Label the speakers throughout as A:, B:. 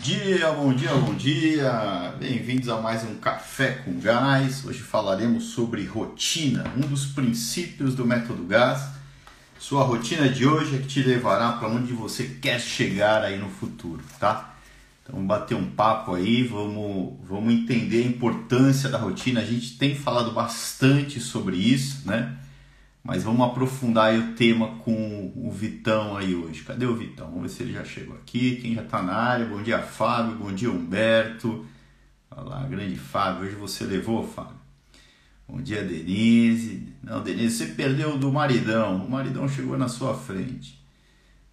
A: dia, bom dia, bom dia! Bem-vindos a mais um Café com Gás. Hoje falaremos sobre rotina, um dos princípios do método Gás. Sua rotina de hoje é que te levará para onde você quer chegar aí no futuro, tá? Então, bater um papo aí, vamos, vamos entender a importância da rotina. A gente tem falado bastante sobre isso, né? Mas vamos aprofundar o tema com o Vitão aí hoje. Cadê o Vitão? Vamos ver se ele já chegou aqui. Quem já está na área? Bom dia, Fábio. Bom dia, Humberto. Olha lá, grande Fábio. Hoje você levou, Fábio. Bom dia, Denise. Não, Denise, você perdeu do maridão. O maridão chegou na sua frente.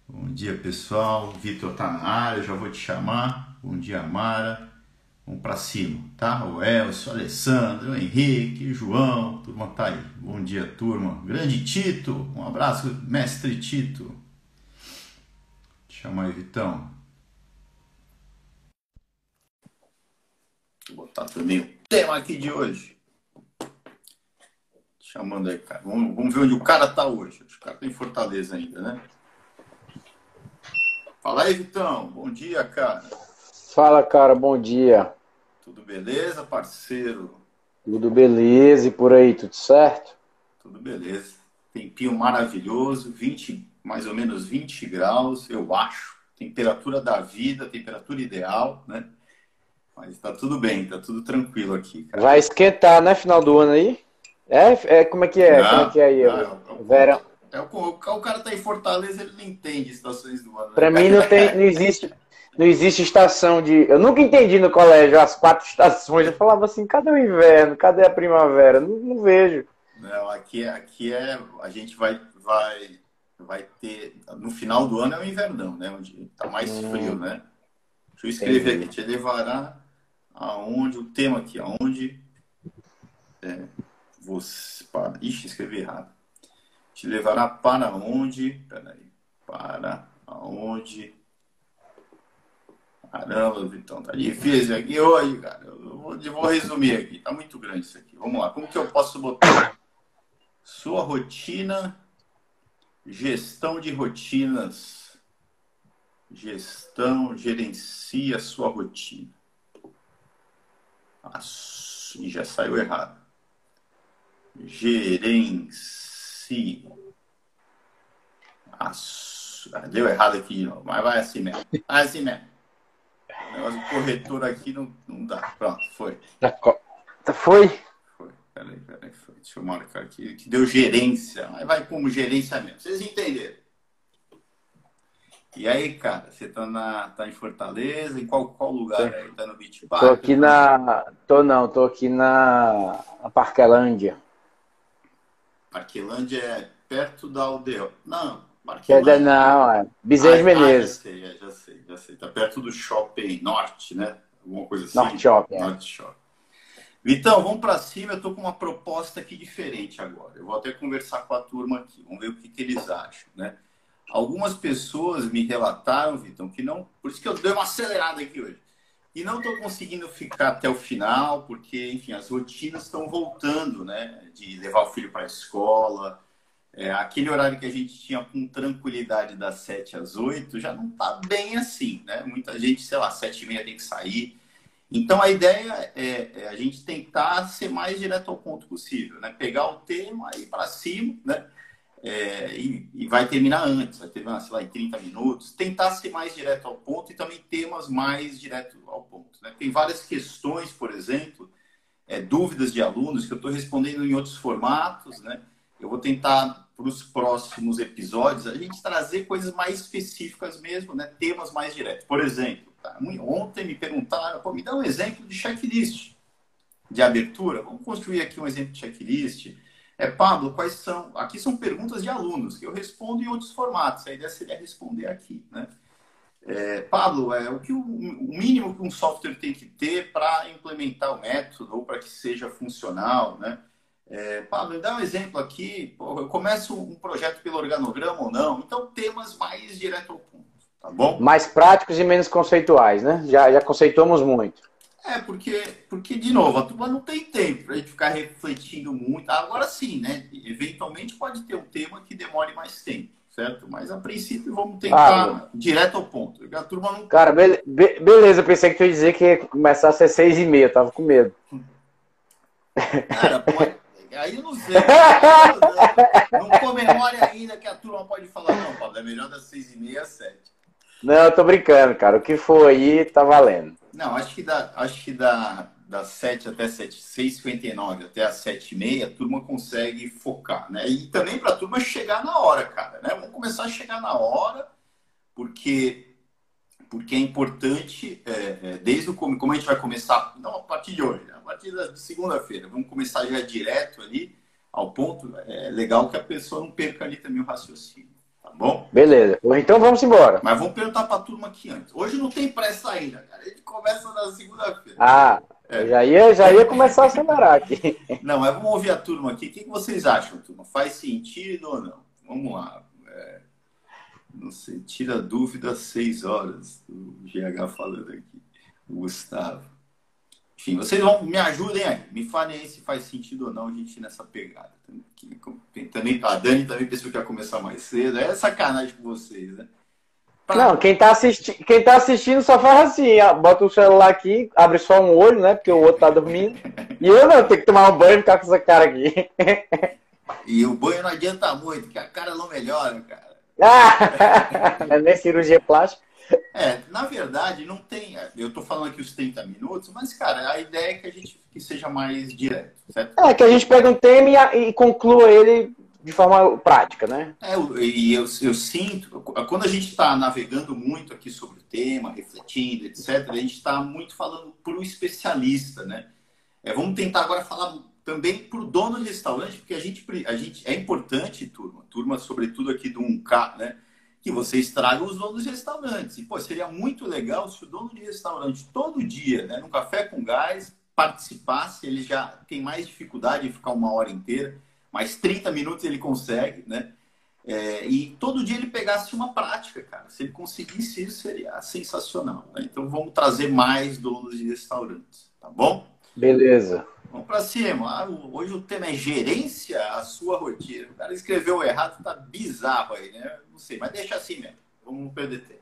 A: Bom dia, pessoal. Vitor está na área, já vou te chamar. Bom dia, Mara. Vamos para cima, tá? O Elcio, o Alessandro, o Henrique, o João, turma tá aí. Bom dia, turma. Grande Tito, um abraço, mestre Tito. Chama aí, Vitão. Vou botar também o tema aqui de hoje. Chamando aí, cara. Vamos, vamos ver onde o cara tá hoje. O cara tá em Fortaleza ainda, né? Fala aí, Vitão. Bom dia, cara.
B: Fala, cara. Bom dia.
A: Tudo beleza, parceiro?
B: Tudo beleza e por aí, tudo certo?
A: Tudo beleza. Tempinho maravilhoso, 20, mais ou menos 20 graus, eu acho. Temperatura da vida, temperatura ideal, né? Mas tá tudo bem, tá tudo tranquilo aqui.
B: Cara. Vai esquentar, né? Final do ano aí? É, é como é que é?
A: Não,
B: como é que é aí? Não,
A: é, o, verão. É, o, o, cara tá em Fortaleza, ele não entende estações do ano.
B: Pra né? mim não tem, não existe, não existe estação de. Eu nunca entendi no colégio as quatro estações. Eu falava assim, cadê o inverno? Cadê a primavera? Não, não vejo.
A: Não, aqui, aqui é. A gente vai, vai, vai ter. No final do ano é o invernão, né? Onde tá mais hum, frio, né? Deixa eu escrever entendi. aqui. Te levará aonde. O tema aqui, aonde. É, você. Para, ixi, escrevi errado. Te levará para onde. Peraí. Para aonde Caramba, Vitão, tá difícil aqui hoje, cara. Eu vou, eu vou resumir aqui. Tá muito grande isso aqui. Vamos lá. Como que eu posso botar? Sua rotina, gestão de rotinas. Gestão, gerencia sua rotina. Ah, já saiu errado. Gerencie. Ah, deu errado aqui, mas vai assim mesmo. Vai assim mesmo. O negócio do corretor aqui não, não dá. Pronto, foi.
B: Tá foi?
A: Foi. Peraí, peraí. Foi. Deixa eu marcar aqui. Que deu gerência. Mas vai como gerência mesmo. Vocês entenderam? E aí, cara, você tá, na, tá em Fortaleza? Em qual, qual lugar aí? Tá no Beach Park?
B: Tô aqui na. Tô não, tô aqui na, na Parquelândia.
A: Parquelândia é perto da aldeia. Não,
B: Parquelândia. Não, é Bezerra de Menezes.
A: Ah, já sei, é, já sei, já sei. Tá perto do shopping Norte, né? Alguma coisa assim.
B: Norte Shopping. É.
A: Norte Shopping. Vitão, vamos para cima. Eu tô com uma proposta aqui diferente agora. Eu vou até conversar com a turma aqui. Vamos ver o que, que eles acham, né? Algumas pessoas me relataram, Vitão, que não. Por isso que eu dei uma acelerada aqui hoje. E não estou conseguindo ficar até o final, porque, enfim, as rotinas estão voltando, né? De levar o filho para a escola, é, aquele horário que a gente tinha com tranquilidade das 7 às 8 já não está bem assim, né? Muita gente, sei lá, 7 e meia tem que sair. Então a ideia é, é, a gente tentar ser mais direto ao ponto possível, né? Pegar o tema e ir para cima, né? É, e, e, vai terminar antes, vai terminar, sei lá, em 30 minutos. Tentar ser mais direto ao ponto e também temas mais direto ao ponto. Né? Tem várias questões, por exemplo, é, dúvidas de alunos que eu estou respondendo em outros formatos, né? Eu vou tentar para os próximos episódios a gente trazer coisas mais específicas mesmo, né? Temas mais diretos. Por exemplo, tá? ontem me perguntaram, me dá um exemplo de checklist de abertura. Vamos construir aqui um exemplo de checklist. É, Pablo, quais são? Aqui são perguntas de alunos que eu respondo em outros formatos. A ideia seria responder aqui, né? É, Pablo, é, o que o, o mínimo que um software tem que ter para implementar o método ou para que seja funcional, né? É, Pablo, me dá um exemplo aqui. Eu começo um projeto pelo organograma ou não? Então, temas mais direto ao ponto, tá bom?
B: Mais práticos e menos conceituais, né? Já, já conceituamos muito.
A: É, porque, porque, de novo, a turma não tem tempo para a gente ficar refletindo muito. Agora sim, né? Eventualmente pode ter um tema que demore mais tempo, certo? Mas a princípio vamos tentar ah, direto ao ponto. A turma não...
B: Cara, be be beleza, eu pensei que tu ia dizer que ia começar a ser seis e meia, tava com medo.
A: Cara, pode... aí não sei. Não comemore ainda que a turma pode falar, não, Pablo, é melhor das seis e meia às sete.
B: Não, eu tô brincando, cara. O que for aí tá valendo.
A: Não, acho que dá, acho que dá das 7 até 7, 6h59 até as 7h30, a turma consegue focar, né? E também para a turma chegar na hora, cara, né? Vamos começar a chegar na hora, porque, porque é importante, é, é, desde o como a gente vai começar, não a partir de hoje, a partir de segunda-feira, vamos começar já direto ali ao ponto, é legal que a pessoa não perca ali também o raciocínio. Tá bom?
B: Beleza. Então vamos embora.
A: Mas vamos perguntar para a turma aqui antes. Hoje não tem pressa ainda, cara. A gente começa na segunda-feira.
B: Ah, é. já, ia, já ia começar a acelerar aqui.
A: Não, mas vamos ouvir a turma aqui. O que vocês acham, turma? Faz sentido ou não? Vamos lá. É, não sei, tira dúvida seis horas. O GH falando aqui. O Gustavo. Enfim, vocês vão, me ajudem aí. Me falem aí se faz sentido ou não a gente ir nessa pegada. Também, a Dani também pensou que ia começar mais cedo. É sacanagem com vocês, né?
B: Não, quem tá, assisti quem tá assistindo só faz assim, ó, bota o celular aqui, abre só um olho, né? Porque o outro tá dormindo. E eu não, tenho que tomar um banho e ficar com essa cara aqui.
A: E o banho não adianta muito, que a cara não melhora, cara.
B: Ah, é nem cirurgia plástica.
A: É, na verdade, não tem. Eu tô falando aqui os 30 minutos, mas, cara, a ideia é que a gente que seja mais direto, certo?
B: É, que a gente pega um tema e, e conclua ele de forma prática, né?
A: É, e eu, eu sinto, quando a gente está navegando muito aqui sobre o tema, refletindo, etc., a gente está muito falando para o especialista, né? É, vamos tentar agora falar também o dono de restaurante, porque a gente, a gente é importante, turma, turma, sobretudo aqui do 1K, né? Que vocês tragam os donos de restaurantes. E, pô, seria muito legal se o dono de restaurante todo dia, né, no café com gás, participasse, ele já tem mais dificuldade de ficar uma hora inteira mais 30 minutos ele consegue, né? É, e todo dia ele pegasse uma prática, cara. Se ele conseguisse isso, seria sensacional. Né? Então vamos trazer mais donos de restaurantes, tá bom?
B: Beleza.
A: Vamos para cima. Ah, hoje o tema é gerência, a sua rotina. O cara escreveu errado, tá bizarro aí, né? Não sei, mas deixa assim mesmo. Vamos perder tempo.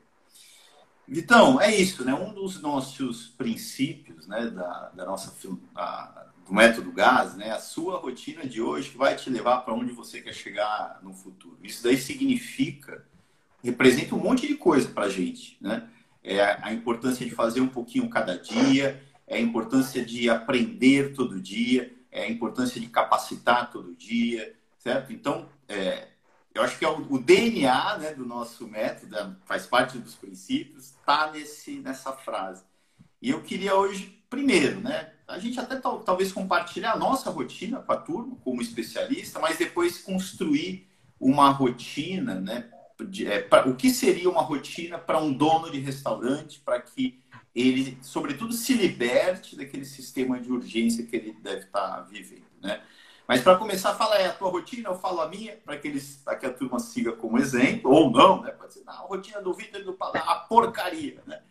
A: Então, é isso, né? Um dos nossos princípios, né, da, da nossa a, do método GAS, né? A sua rotina de hoje vai te levar para onde você quer chegar no futuro. Isso daí significa, representa um monte de coisa para a gente, né? É a importância de fazer um pouquinho cada dia, é a importância de aprender todo dia, é a importância de capacitar todo dia, certo? Então, é, eu acho que é o, o DNA né, do nosso método, faz parte dos princípios, está nessa frase. E eu queria hoje, primeiro, né, a gente até talvez compartilhar a nossa rotina com a turma, como especialista, mas depois construir uma rotina, né? De, é, pra, o que seria uma rotina para um dono de restaurante, para que ele, sobretudo, se liberte daquele sistema de urgência que ele deve estar tá vivendo, né? Mas para começar, fala aí a tua rotina, eu falo a minha, para que, eles, que a turma siga como exemplo, ou não, né? Pode ser, não, a rotina do Vitor e do Padre, a porcaria, né?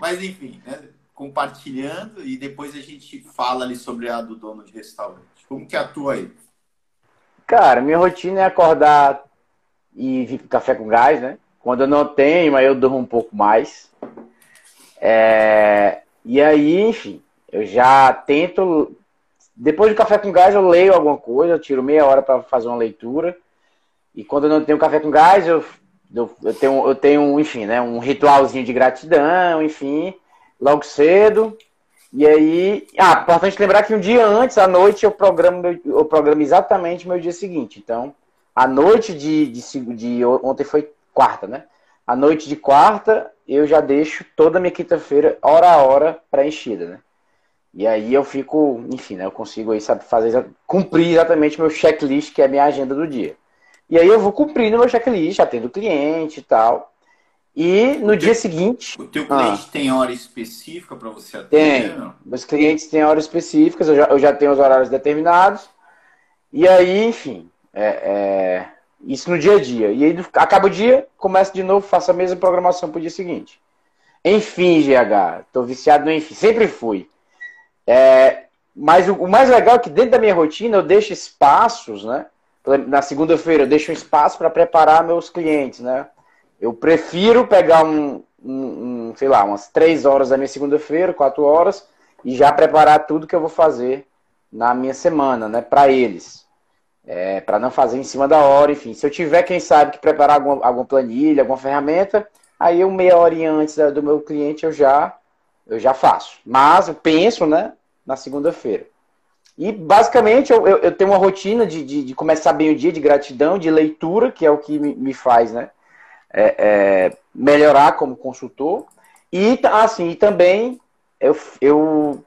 A: Mas enfim, né? compartilhando e depois a gente fala ali sobre a do dono de restaurante. Como que atua aí?
B: Cara, minha rotina é acordar e vir pro café com gás, né? Quando eu não tenho, aí eu durmo um pouco mais. É... E aí, enfim, eu já tento. Depois do café com gás, eu leio alguma coisa, eu tiro meia hora para fazer uma leitura. E quando eu não tenho café com gás, eu, eu, eu tenho, eu tenho, enfim, né, um ritualzinho de gratidão, enfim logo cedo. E aí, ah, importante lembrar que um dia antes, à noite, eu programo, eu programo exatamente meu dia seguinte. Então, a noite de, de, de ontem foi quarta, né? A noite de quarta, eu já deixo toda a minha quinta-feira, hora a hora, preenchida, né? E aí eu fico, enfim, né? Eu consigo aí, sabe, fazer, cumprir exatamente o meu checklist, que é a minha agenda do dia. E aí eu vou cumprindo o meu checklist, atendo cliente e tal. E no o dia teu, seguinte.
A: O teu cliente ah, tem hora específica para você atender?
B: Tem. Os clientes têm horas específicas, eu já, eu já tenho os horários determinados. E aí, enfim, é, é, isso no dia a dia. E aí acaba o dia, começa de novo, faço a mesma programação para o dia seguinte. Enfim, GH, tô viciado no enfim, sempre fui. É, mas o, o, mais legal é que dentro da minha rotina eu deixo espaços, né? na segunda-feira eu deixo um espaço para preparar meus clientes, né? Eu prefiro pegar um, um, um, sei lá, umas três horas da minha segunda-feira, quatro horas, e já preparar tudo que eu vou fazer na minha semana, né, para eles. É, para não fazer em cima da hora, enfim. Se eu tiver, quem sabe, que preparar alguma, alguma planilha, alguma ferramenta, aí eu meia hora antes do meu cliente eu já eu já faço. Mas eu penso, né, na segunda-feira. E basicamente eu, eu, eu, tenho uma rotina de, de, de, começar bem o dia de gratidão, de leitura, que é o que me, me faz, né, é, é, melhorar como consultor. E assim, e também eu, eu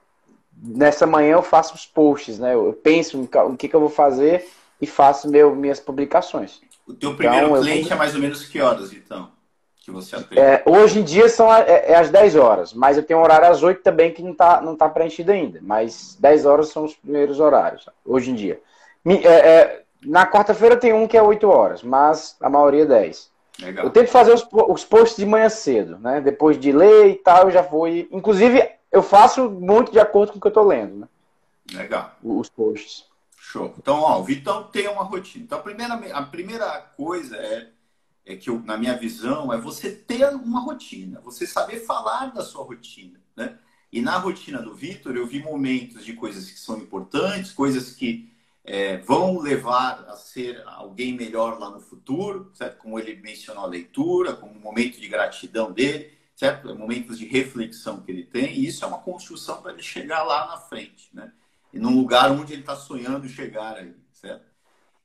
B: nessa manhã eu faço os posts, né? Eu penso o que, que eu vou fazer e faço meu, minhas publicações.
A: O teu primeiro então, cliente eu... é mais ou menos que horas, então? Que você atende?
B: É, hoje em dia são é, é às 10 horas, mas eu tenho um horário às 8 também que não está não tá preenchido ainda. Mas 10 horas são os primeiros horários, hoje em dia. É, é, na quarta-feira tem um que é 8 horas, mas a maioria é 10. Legal. Eu tento fazer os, os posts de manhã cedo, né? Depois de ler e tal, eu já fui. Inclusive, eu faço muito de acordo com o que eu estou lendo, né?
A: Legal.
B: Os posts.
A: Show. Então, ó, o Vitão tem uma rotina. Então, a primeira, a primeira coisa é, é que, eu, na minha visão, é você ter uma rotina, você saber falar da sua rotina, né? E na rotina do Vitor, eu vi momentos de coisas que são importantes, coisas que é, vão levar a ser alguém melhor lá no futuro, certo? Como ele mencionou a leitura, como um momento de gratidão dele certo? Momentos de reflexão que ele tem, e isso é uma construção para ele chegar lá na frente, né? E num lugar onde ele está sonhando chegar aí, certo?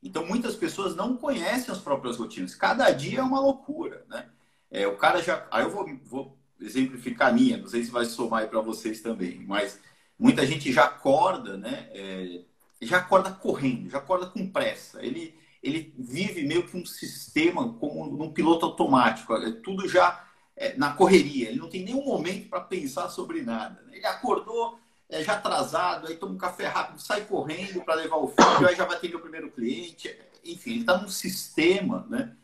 A: Então, muitas pessoas não conhecem as próprias rotinas. Cada dia é uma loucura, né? É, o cara já... Aí eu vou, vou exemplificar a minha, não sei se vai somar aí para vocês também, mas muita gente já acorda, né? É, já acorda correndo, já acorda com pressa. Ele, ele vive meio que um sistema como um piloto automático. É tudo já é, na correria, ele não tem nenhum momento para pensar sobre nada. Né? Ele acordou é, já atrasado, aí toma um café rápido, sai correndo para levar o filho, aí já vai ter o primeiro cliente. Enfim, ele está num sistema né,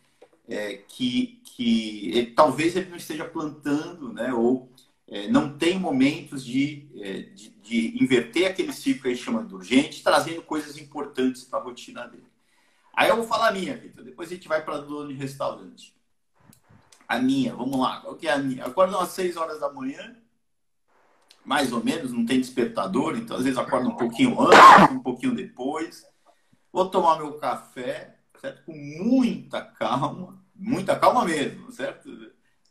A: é, que, que ele, talvez ele não esteja plantando, né, ou é, não tem momentos de, é, de, de, inverter aquele ciclo que a gente chama de urgente, trazendo coisas importantes para a rotina dele. Aí eu vou falar a minha, Vitor, depois a gente vai para dono de restaurante. A minha, vamos lá. Qual que é a minha? Acordo às 6 horas da manhã, mais ou menos, não tem despertador, então às vezes acordo um pouquinho antes, um pouquinho depois. Vou tomar meu café, certo? Com muita calma, muita calma mesmo, certo?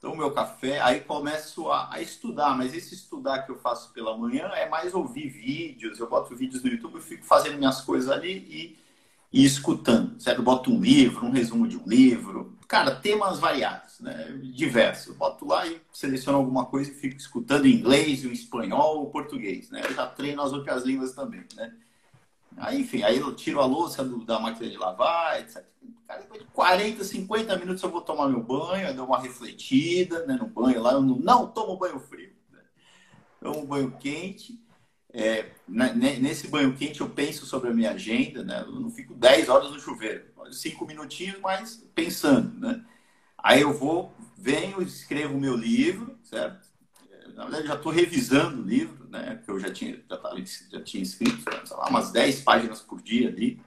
A: Tomo meu café, aí começo a, a, estudar, mas esse estudar que eu faço pela manhã é mais ouvir vídeos, eu boto vídeos no YouTube, eu fico fazendo minhas coisas ali e, e escutando, certo? Eu boto um livro, um resumo de um livro, cara, temas variados, né? diversos. Boto lá e seleciono alguma coisa e fico escutando inglês, o espanhol, o português, né? Eu já treino as outras línguas também, né? Aí, enfim, aí eu tiro a louça do, da máquina de lavar, etc. Cara, depois de 40, 50 minutos eu vou tomar meu banho, eu dou uma refletida né, no banho lá. Eu não, não tomo banho frio. Né? Tomo banho quente. É, né, nesse banho quente eu penso sobre a minha agenda, né? Eu não fico 10 horas no chuveiro cinco minutinhos, mas pensando, né? Aí eu vou, venho, escrevo o meu livro, certo? Na verdade, já estou revisando o livro, né? Que eu já tinha, já, tava, já tinha escrito, sei lá, umas 10 páginas por dia ali.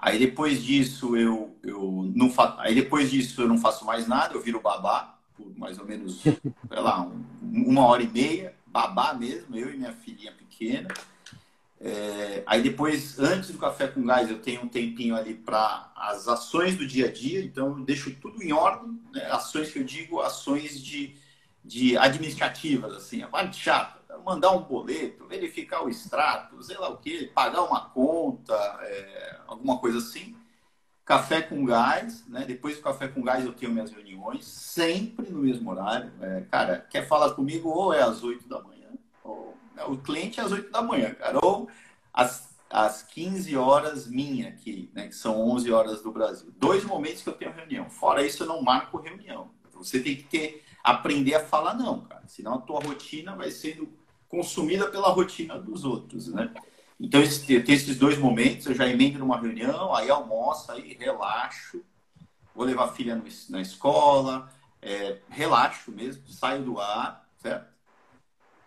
A: Aí depois disso eu, eu não fa... aí depois disso eu não faço mais nada, eu viro babá por mais ou menos, sei lá, um, uma hora e meia, babá mesmo, eu e minha filhinha pequena. É, aí depois, antes do café com gás, eu tenho um tempinho ali para as ações do dia a dia, então eu deixo tudo em ordem, né? ações que eu digo, ações de, de administrativas, assim, a parte chata, mandar um boleto, verificar o extrato, sei lá o que, pagar uma conta, é, alguma coisa assim. Café com gás, né? Depois do café com gás eu tenho minhas reuniões, sempre no mesmo horário. É, cara, quer falar comigo ou é às 8 da manhã, ou o cliente é às 8 da manhã, cara. Ou às, às 15 horas minha aqui, né? Que são 11 horas do Brasil. Dois momentos que eu tenho reunião. Fora isso, eu não marco reunião. Você tem que ter, aprender a falar não, cara. Senão a tua rotina vai sendo consumida pela rotina dos outros, né? Então, eu tenho esses dois momentos, eu já emendo numa reunião, aí almoço, aí relaxo, vou levar a filha na escola, é, relaxo mesmo, saio do ar, certo?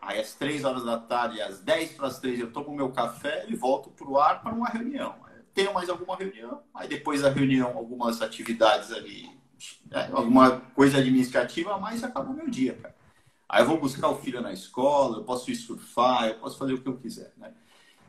A: Aí às três horas da tarde, às 10 para as três, eu tomo meu café e volto para o ar para uma reunião. tenho mais alguma reunião, aí depois da reunião, algumas atividades ali, né, alguma coisa administrativa a mais, acaba o meu dia, cara. Aí eu vou buscar o filho na escola, eu posso ir surfar, eu posso fazer o que eu quiser, né?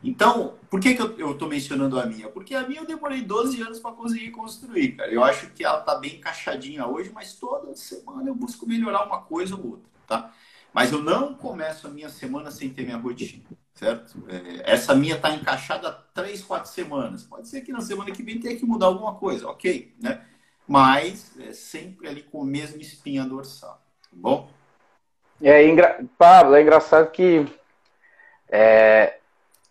A: Então, por que, que eu estou mencionando a minha? Porque a minha eu demorei 12 anos para conseguir construir, cara. Eu acho que ela está bem encaixadinha hoje, mas toda semana eu busco melhorar uma coisa ou outra, tá? Mas eu não começo a minha semana sem ter minha rotina, certo? É, essa minha está encaixada há 3, 4 semanas. Pode ser que na semana que vem tenha que mudar alguma coisa, ok, né? Mas é sempre ali com a mesma espinha dorsal, tá bom?
B: É, engra... Pablo, é engraçado que é,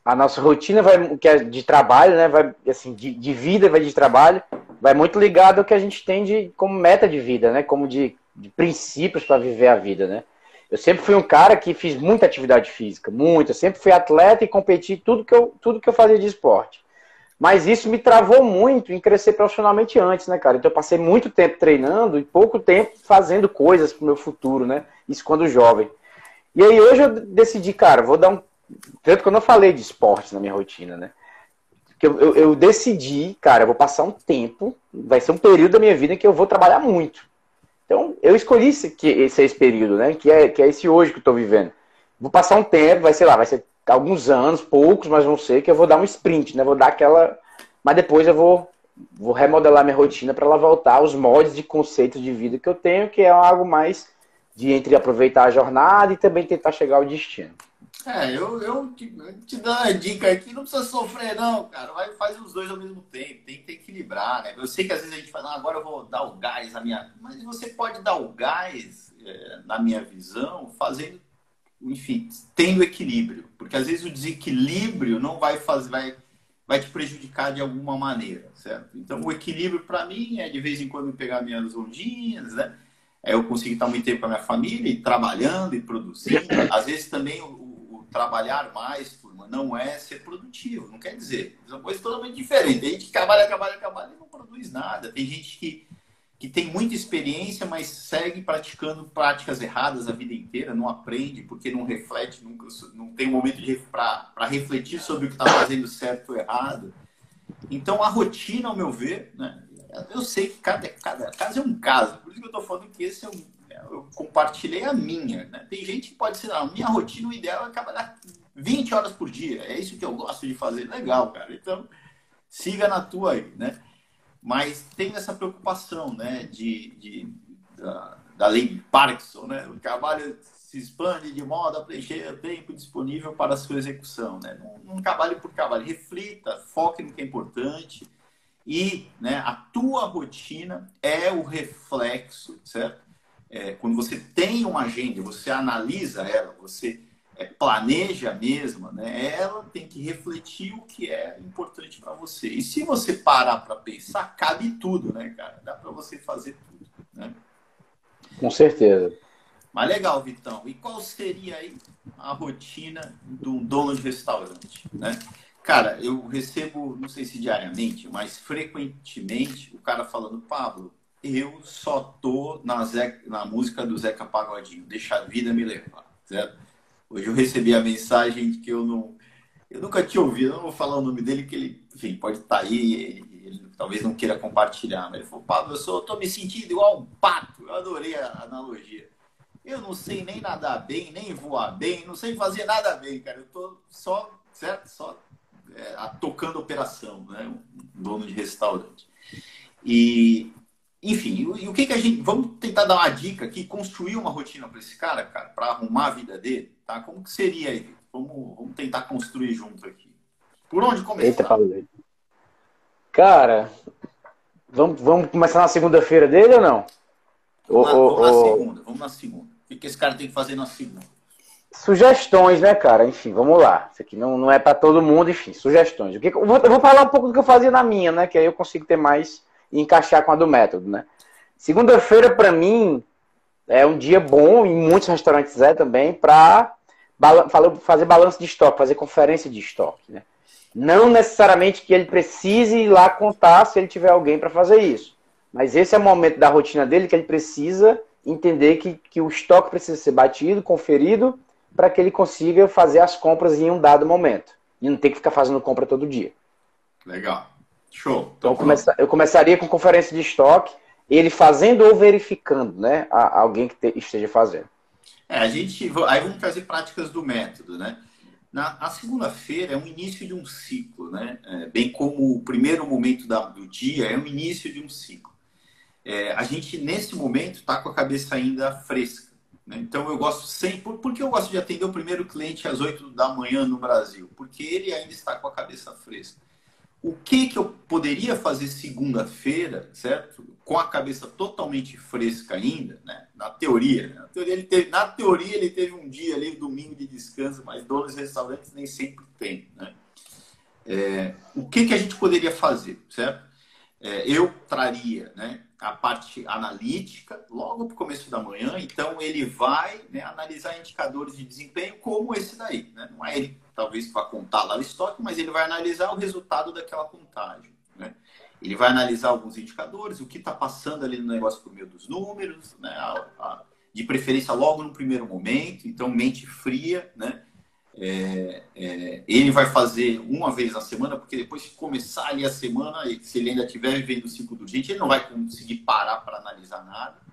B: a nossa rotina vai, que é de trabalho, né, vai, assim, de, de vida, vai de trabalho, vai muito ligado ao que a gente tem de, como meta de vida, né, como de, de princípios para viver a vida, né. Eu sempre fui um cara que fiz muita atividade física, muita, sempre fui atleta e competi tudo que eu, tudo que eu fazia de esporte. Mas isso me travou muito em crescer profissionalmente antes, né, cara? Então eu passei muito tempo treinando e pouco tempo fazendo coisas pro meu futuro, né? Isso quando jovem. E aí hoje eu decidi, cara, vou dar um tanto que eu não falei de esporte na minha rotina, né? Porque eu, eu, eu, decidi, cara, eu vou passar um tempo, vai ser um período da minha vida em que eu vou trabalhar muito. Então, eu escolhi esse, esse, esse período, né? Que é, que é esse hoje que eu tô vivendo. Vou passar um tempo, vai ser lá, vai ser alguns anos, poucos, mas vão ser que eu vou dar um sprint, né? Vou dar aquela. Mas depois eu vou, vou remodelar minha rotina para ela voltar aos moldes de conceitos de vida que eu tenho, que é algo mais de entre aproveitar a jornada e também tentar chegar ao destino.
A: É, eu, eu, te, te dou uma dica aqui, não precisa sofrer, não, cara. Vai faz os dois ao mesmo tempo, tem que equilibrar, né? Eu sei que às vezes a gente fala, ah, agora eu vou dar o gás na minha. Mas você pode dar o gás, é, na minha visão, fazendo, enfim, tendo equilíbrio. Porque às vezes o desequilíbrio não vai fazer, vai, vai te prejudicar de alguma maneira, certo? Então o equilíbrio para mim é de vez em quando pegar minhas ondinhas, né? É eu conseguir estar muito tempo com a minha família e trabalhando e produzindo. Às vezes também o trabalhar mais, turma, não é ser produtivo. Não quer dizer. É uma coisa totalmente diferente. Tem gente que trabalha, trabalha, trabalha e não produz nada. Tem gente que, que tem muita experiência, mas segue praticando práticas erradas a vida inteira, não aprende porque não reflete, nunca, não tem um momento para refletir sobre o que está fazendo certo ou errado. Então, a rotina, ao meu ver, né, eu sei que cada, cada caso é um caso. Por isso que eu estou falando que esse é um eu compartilhei a minha. Né? Tem gente que pode ser, não, minha rotina, o ideal é trabalhar 20 horas por dia. É isso que eu gosto de fazer. Legal, cara. Então, siga na tua aí, né? Mas tem essa preocupação, né, de, de da, da lei de Parkinson, né? O trabalho se expande de modo a preencher o tempo disponível para a sua execução, né? Não, não trabalhe por trabalho, reflita, foque no que é importante e, né, a tua rotina é o reflexo, certo? É, quando você tem uma agenda, você analisa ela, você é, planeja mesmo, né, ela tem que refletir o que é importante para você. E se você parar para pensar, cabe tudo, né, cara? Dá para você fazer tudo, né?
B: Com certeza.
A: Mas legal, Vitão. E qual seria aí a rotina do dono de restaurante, né? Cara, eu recebo, não sei se diariamente, mas frequentemente o cara falando, Pablo, eu só tô na, Zé, na música do Zeca Pagodinho, Deixa a Vida Me Levar, certo? Hoje eu recebi a mensagem de que eu não... Eu nunca tinha ouvido, eu não vou falar o nome dele, que ele, enfim, pode estar tá aí, ele, ele, talvez não queira compartilhar, mas ele falou, Pablo, eu sou, tô me sentindo igual um pato, eu adorei a analogia. Eu não sei nem nadar bem, nem voar bem, não sei fazer nada bem, cara, eu tô só, certo? Só é, tocando operação, né? Um dono de restaurante. E enfim, e o que, que a gente. Vamos tentar dar uma dica aqui, construir uma rotina para esse cara, cara, para arrumar a vida dele, tá? Como que seria aí? Vamos, vamos tentar construir junto aqui. Por onde começar? Eita.
B: Cara, vamos, vamos começar na segunda-feira dele ou não?
A: Vamos, na, vamos na segunda, vamos na segunda. O que, que esse cara tem que fazer na segunda?
B: Sugestões, né, cara? Enfim, vamos lá. Isso aqui não, não é para todo mundo, enfim, sugestões. O que, eu, vou, eu vou falar um pouco do que eu fazia na minha, né? Que aí eu consigo ter mais e encaixar com a do método, né? Segunda-feira, para mim, é um dia bom, em muitos restaurantes é também, para fazer balanço de estoque, fazer conferência de estoque, né? Não necessariamente que ele precise ir lá contar se ele tiver alguém para fazer isso. Mas esse é o momento da rotina dele que ele precisa entender que, que o estoque precisa ser batido, conferido, para que ele consiga fazer as compras em um dado momento. E não ter que ficar fazendo compra todo dia.
A: Legal. Show.
B: Então, começa, eu começaria com conferência de estoque, ele fazendo ou verificando, né? A, alguém que te, esteja fazendo.
A: É, a gente. Aí vamos trazer práticas do método, né? Na, a segunda-feira é o início de um ciclo, né? É, bem como o primeiro momento da, do dia é o início de um ciclo. É, a gente, nesse momento, está com a cabeça ainda fresca. Né? Então, eu gosto sempre. Por, por que eu gosto de atender o primeiro cliente às 8 da manhã no Brasil? Porque ele ainda está com a cabeça fresca o que, que eu poderia fazer segunda-feira, certo? Com a cabeça totalmente fresca ainda, né? Na teoria, né? na teoria, ele teve, na teoria ele teve um dia ali, domingo de descanso, mas donos restaurantes nem sempre tem, né? É, o que, que a gente poderia fazer, certo? É, eu traria, né? A parte analítica logo para o começo da manhã, então ele vai né, analisar indicadores de desempenho como esse daí, né? Não é ele talvez para contar lá o estoque, mas ele vai analisar o resultado daquela contagem. Né? Ele vai analisar alguns indicadores, o que está passando ali no negócio por meio dos números, né? A, a, de preferência logo no primeiro momento, então mente fria, né? É, é, ele vai fazer uma vez na semana, porque depois que começar ali a semana, se ele ainda estiver vivendo o ciclo do gente, ele não vai conseguir parar para analisar nada.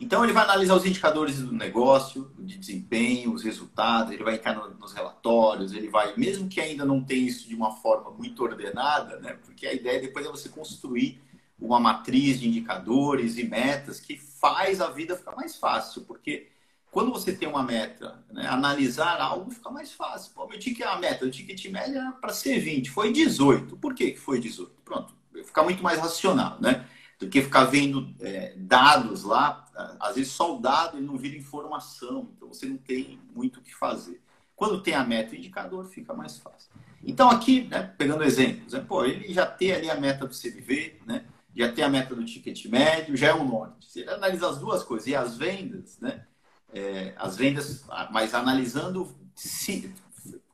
A: Então, ele vai analisar os indicadores do negócio, de desempenho, os resultados, ele vai entrar nos relatórios, ele vai, mesmo que ainda não tenha isso de uma forma muito ordenada, né? porque a ideia depois é você construir uma matriz de indicadores e metas que faz a vida ficar mais fácil, porque quando você tem uma meta, né, analisar algo fica mais fácil. Pô, meu ticket, a meta, o ticket médio era para ser 20, foi 18. Por que foi 18? Pronto, fica muito mais racional, né? do que ficar vendo é, dados lá. Às vezes só o dado ele não vira informação, então você não tem muito o que fazer. Quando tem a meta e o indicador, fica mais fácil. Então aqui, né, pegando exemplos, né, pô, ele já tem ali a meta do CVV, né, já tem a meta do ticket médio, já é um norte. Se ele analisa as duas coisas e as vendas, né, é, as vendas, mas analisando, se,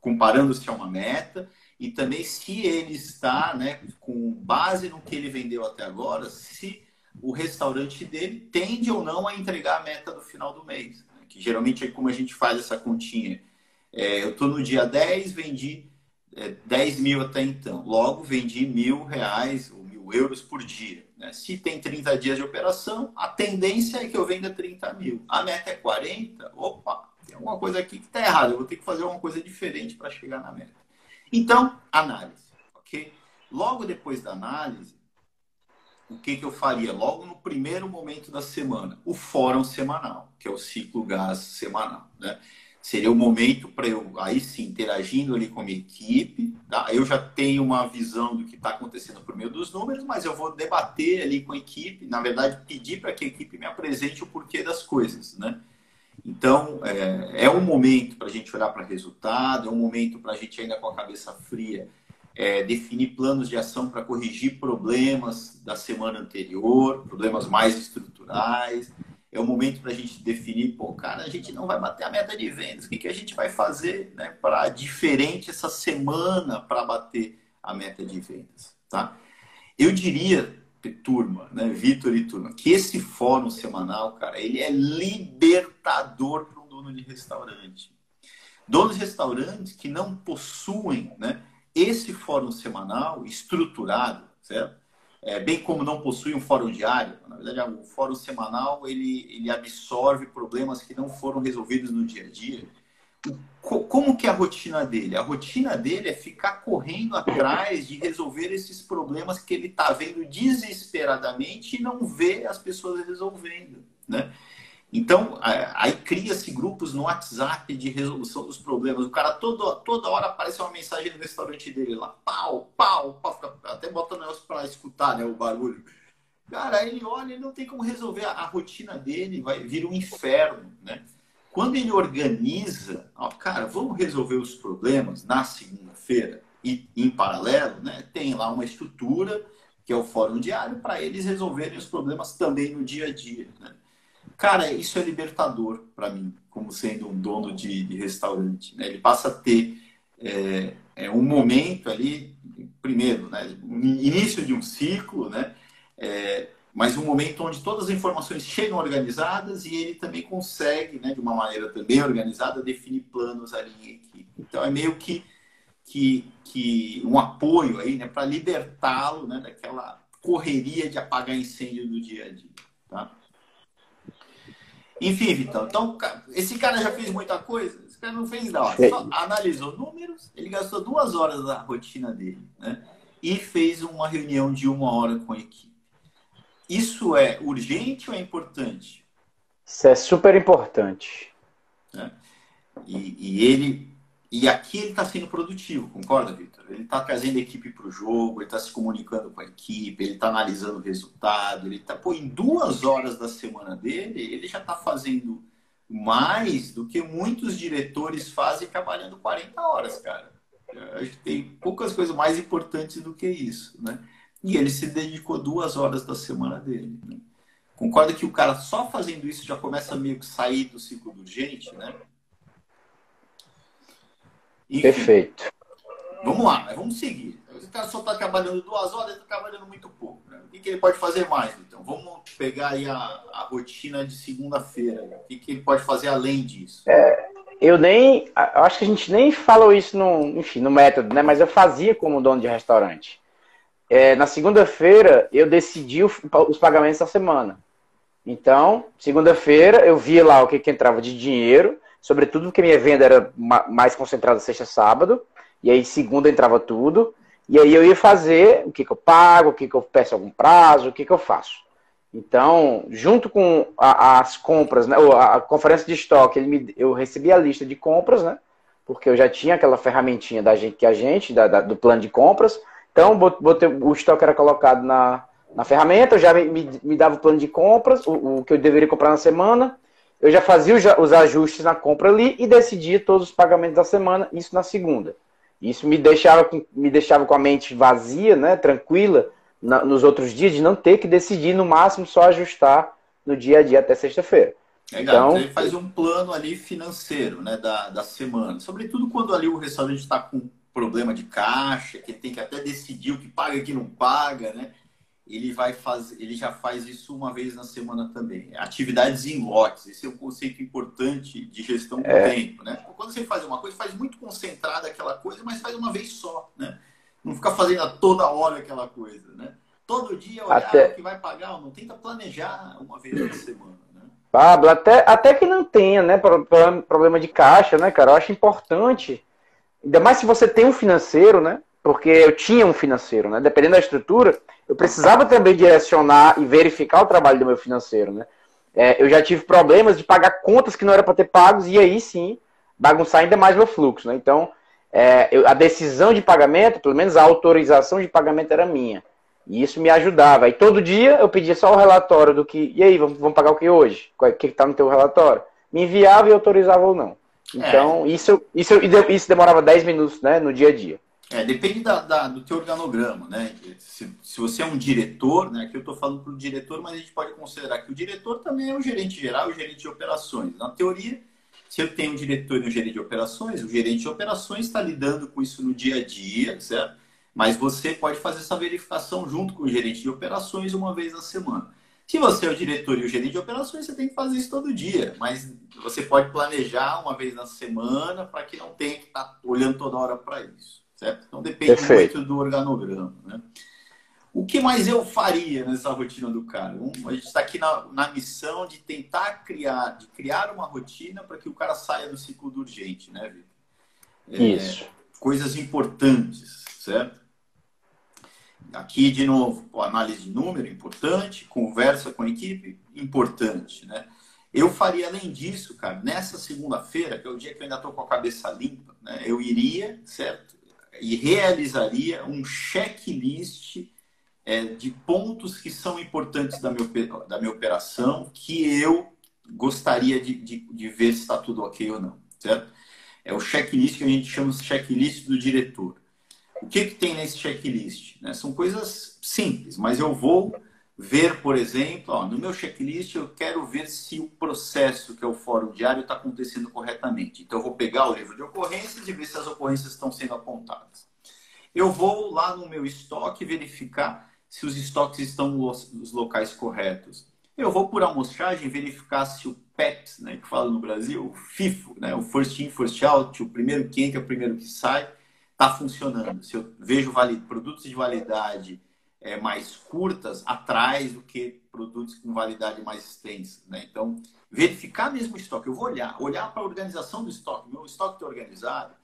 A: comparando se é uma meta e também se ele está, né, com base no que ele vendeu até agora, se o restaurante dele tende ou não a entregar a meta do final do mês. Né? Que geralmente é como a gente faz essa continha. É, eu estou no dia 10, vendi é, 10 mil até então. Logo, vendi mil reais ou euros por dia. Né? Se tem 30 dias de operação, a tendência é que eu venda 30 mil. A meta é 40, opa, tem alguma coisa aqui que está errada. Eu vou ter que fazer alguma coisa diferente para chegar na meta. Então, análise, ok? Logo depois da análise, o que, que eu faria? Logo no primeiro momento da semana, o fórum semanal, que é o ciclo gás semanal, né? Seria o momento para eu, aí sim, interagindo ali com a minha equipe, tá? Eu já tenho uma visão do que está acontecendo por meio dos números, mas eu vou debater ali com a equipe, na verdade, pedir para que a equipe me apresente o porquê das coisas, né? Então, é, é um momento para a gente olhar para resultado, é um momento para a gente ainda com a cabeça fria é, definir planos de ação para corrigir problemas da semana anterior, problemas mais estruturais. É um momento para a gente definir, pô, cara, a gente não vai bater a meta de vendas, o que, que a gente vai fazer né, para diferente essa semana para bater a meta de vendas, tá? Eu diria turma, né, Vitor e turma, que esse fórum semanal, cara, ele é libertador para um dono de restaurante. Donos de restaurantes que não possuem, né, esse fórum semanal estruturado, certo? É, bem como não possui um fórum diário, na verdade, o fórum semanal ele, ele absorve problemas que não foram resolvidos no dia a dia como que é a rotina dele? A rotina dele é ficar correndo atrás de resolver esses problemas que ele está vendo desesperadamente e não vê as pessoas resolvendo, né? Então, aí cria-se grupos no WhatsApp de resolução dos problemas. O cara toda, toda hora aparece uma mensagem no restaurante dele lá, pau, pau, pau até bota o negócio para escutar né, o barulho. Cara, ele olha, ele não tem como resolver. A, a rotina dele vai vir um inferno, né? Quando ele organiza, ó, cara, vamos resolver os problemas na segunda-feira e em paralelo, né, tem lá uma estrutura que é o fórum diário para eles resolverem os problemas também no dia a dia. Né? Cara, isso é libertador para mim, como sendo um dono de, de restaurante. Né? Ele passa a ter é, é um momento ali, primeiro, né, início de um ciclo, né, é, mas um momento onde todas as informações chegam organizadas e ele também consegue, né, de uma maneira também organizada, definir planos ali em equipe. Então é meio que que, que um apoio aí, né, para libertá-lo, né, daquela correria de apagar incêndio do dia a dia, tá? Enfim, Vitão, então esse cara já fez muita coisa? Esse cara não fez nada, só analisou números, ele gastou duas horas da rotina dele, né? E fez uma reunião de uma hora com a equipe. Isso é urgente ou é importante?
B: Isso é super importante.
A: Né? E, e ele e aqui ele está sendo produtivo, concorda, Vitor? Ele está trazendo a equipe para o jogo, ele está se comunicando com a equipe, ele está analisando o resultado, ele está. Pô, em duas horas da semana dele, ele já está fazendo mais do que muitos diretores fazem trabalhando 40 horas, cara. Eu acho que tem poucas coisas mais importantes do que isso, né? E ele se dedicou duas horas da semana dele. Né? Concorda que o cara só fazendo isso já começa meio que sair do ciclo do urgente, né?
B: Enfim, Perfeito.
A: Vamos lá, mas vamos seguir. O cara só está trabalhando duas horas, ele está trabalhando muito pouco. Né? O que, que, ele pode fazer mais, então? Vamos pegar aí a, a rotina de segunda-feira. O que, que, ele pode fazer além disso?
B: É, eu nem. Acho que a gente nem falou isso no, enfim, no método, né? Mas eu fazia como dono de restaurante. É, na segunda-feira, eu decidi os pagamentos da semana. Então, segunda-feira, eu via lá o que, que entrava de dinheiro sobretudo porque minha venda era mais concentrada sexta sábado, e aí segunda entrava tudo, e aí eu ia fazer o que, que eu pago, o que, que eu peço algum prazo, o que, que eu faço. Então, junto com a, as compras, né, a conferência de estoque, me, eu recebi a lista de compras, né? Porque eu já tinha aquela ferramentinha da gente que a gente, da, da, do plano de compras. Então, botei, o estoque era colocado na, na ferramenta, eu já me, me, me dava o plano de compras, o, o, que eu deveria comprar na semana, eu já fazia os ajustes na compra ali e decidia todos os pagamentos da semana, isso na segunda. Isso me deixava com, me deixava com a mente vazia, né, tranquila, na, nos outros dias, de não ter que decidir, no máximo só ajustar no dia a dia até sexta-feira.
A: Legal, então, ele faz um plano ali financeiro né, da, da semana. Sobretudo quando ali o restaurante está com problema de caixa, que tem que até decidir o que paga e o que não paga, né? Ele vai fazer, ele já faz isso uma vez na semana também. Atividades em lotes, esse é um conceito importante de gestão do é. tempo, né? Quando você faz uma coisa, faz muito concentrada aquela coisa, mas faz uma vez só, né? Não fica fazendo toda hora aquela coisa, né? Todo dia olhar até... o que vai pagar, não tenta planejar uma vez na semana, né?
B: Pablo, até, até que não tenha, né, problema de caixa, né, cara? Eu acho importante, ainda mais se você tem um financeiro, né? Porque eu tinha um financeiro, né? Dependendo da estrutura, eu precisava também direcionar e verificar o trabalho do meu financeiro, né? É, eu já tive problemas de pagar contas que não era para ter pagos e aí sim bagunçar ainda mais meu fluxo, né? Então, é, eu, a decisão de pagamento, pelo menos a autorização de pagamento era minha. E isso me ajudava. Aí todo dia eu pedia só o relatório do que. E aí, vamos, vamos pagar o que hoje? O que está no teu relatório? Me enviava e autorizava ou não. Então, é. isso, isso, isso demorava 10 minutos né, no dia a dia.
A: É, depende da, da, do teu organograma, né? Se, se você é um diretor, né? Aqui eu estou falando para o diretor, mas a gente pode considerar que o diretor também é o gerente geral, o gerente de operações. Na teoria, se eu tenho um diretor e um gerente de operações, o gerente de operações está lidando com isso no dia a dia, certo? Mas você pode fazer essa verificação junto com o gerente de operações uma vez na semana. Se você é o diretor e o gerente de operações, você tem que fazer isso todo dia, mas você pode planejar uma vez na semana para que não tenha que estar tá olhando toda hora para isso certo? Então depende Perfeito. muito do organograma, né? O que mais eu faria nessa rotina do cara? Um, a gente está aqui na, na, missão de tentar criar, de criar uma rotina para que o cara saia do ciclo do urgente, né, Vitor?
B: É, Isso.
A: Coisas importantes, certo? Aqui, de novo, análise de número, importante. Conversa com a equipe, importante, né? Eu faria, além disso, cara, nessa segunda-feira, que é o dia que eu ainda estou com a cabeça limpa, né? Eu iria, certo? E realizaria um checklist é, de pontos que são importantes da minha, da minha operação, que eu gostaria de, de, de ver se está tudo ok ou não, certo? É o checklist que a gente chama de checklist do diretor. O que, que tem nesse checklist? Né? São coisas simples, mas eu vou ver, por exemplo, ó, no meu checklist eu quero ver se o processo, que é o fórum diário, está acontecendo corretamente. Então eu vou pegar o livro de ocorrências e ver se as ocorrências estão sendo apontadas. Eu vou lá no meu estoque verificar se os estoques estão nos locais corretos. Eu vou por amostragem verificar se o PET, né, que fala no Brasil, o FIFO, né, o First In, First Out, o primeiro que entra, o primeiro que sai, está funcionando. Se eu vejo produtos de validade é, mais curtas atrás do que produtos com validade mais extensa. Né? Então, verificar mesmo o estoque. Eu vou olhar, olhar para a organização do estoque. Meu estoque está organizado.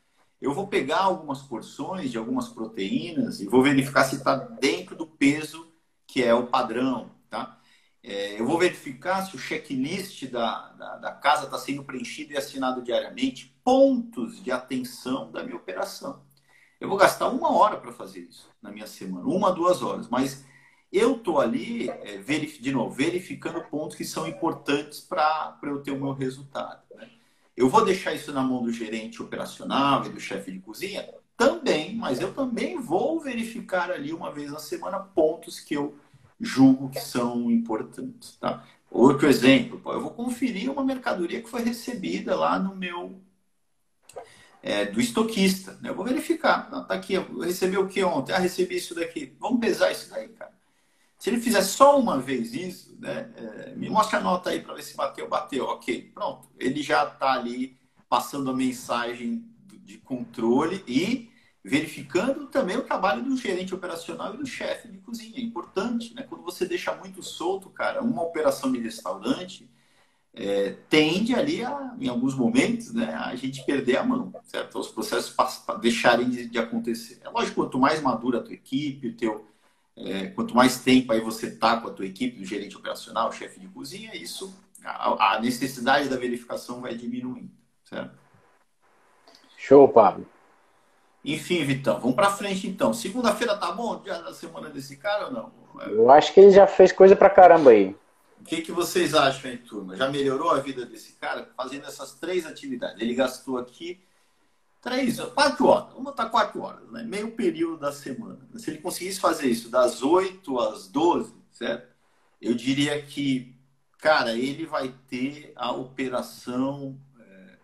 A: Eu vou pegar algumas porções de algumas proteínas e vou verificar se está dentro do peso que é o padrão. Tá? É, eu vou verificar se o checklist da, da, da casa está sendo preenchido e assinado diariamente. Pontos de atenção da minha operação. Eu vou gastar uma hora para fazer isso na minha semana, uma, duas horas. Mas eu estou ali, é, de novo, verificando pontos que são importantes para eu ter o meu resultado. Né? Eu vou deixar isso na mão do gerente operacional e do chefe de cozinha? Também, mas eu também vou verificar ali uma vez na semana pontos que eu julgo que são importantes. Tá? Outro exemplo, eu vou conferir uma mercadoria que foi recebida lá no meu é, do estoquista. Né? Eu vou verificar. Tá aqui, eu recebi o que ontem? Ah, recebi isso daqui. Vamos pesar isso daí, cara. Se ele fizer só uma vez isso, né? É, me mostra a nota aí para ver se bateu, bateu. Ok, pronto. Ele já está ali passando a mensagem de controle e verificando também o trabalho do gerente operacional e do chefe de cozinha. É importante, né? Quando você deixa muito solto, cara, uma operação de restaurante, é, tende ali, a, em alguns momentos, né, a gente perder a mão, certo? Os processos deixarem de, de, acontecer. É lógico, quanto mais madura a tua equipe, o teu, é, quanto mais tempo aí você tá com a tua equipe, do gerente operacional, chefe de cozinha, isso, a, a, necessidade da verificação vai diminuindo, certo?
B: Show, Pablo.
A: Enfim, Vitão, vamos para frente então. Segunda-feira tá bom? Dia da semana desse cara ou não?
B: Eu acho que ele já fez coisa pra caramba aí.
A: O que, que vocês acham aí, turma? Já melhorou a vida desse cara fazendo essas três atividades? Ele gastou aqui três, quatro horas. Vamos botar quatro horas, né? Meio período da semana. Se ele conseguisse fazer isso das oito às doze, certo? Eu diria que, cara, ele vai ter a operação, é,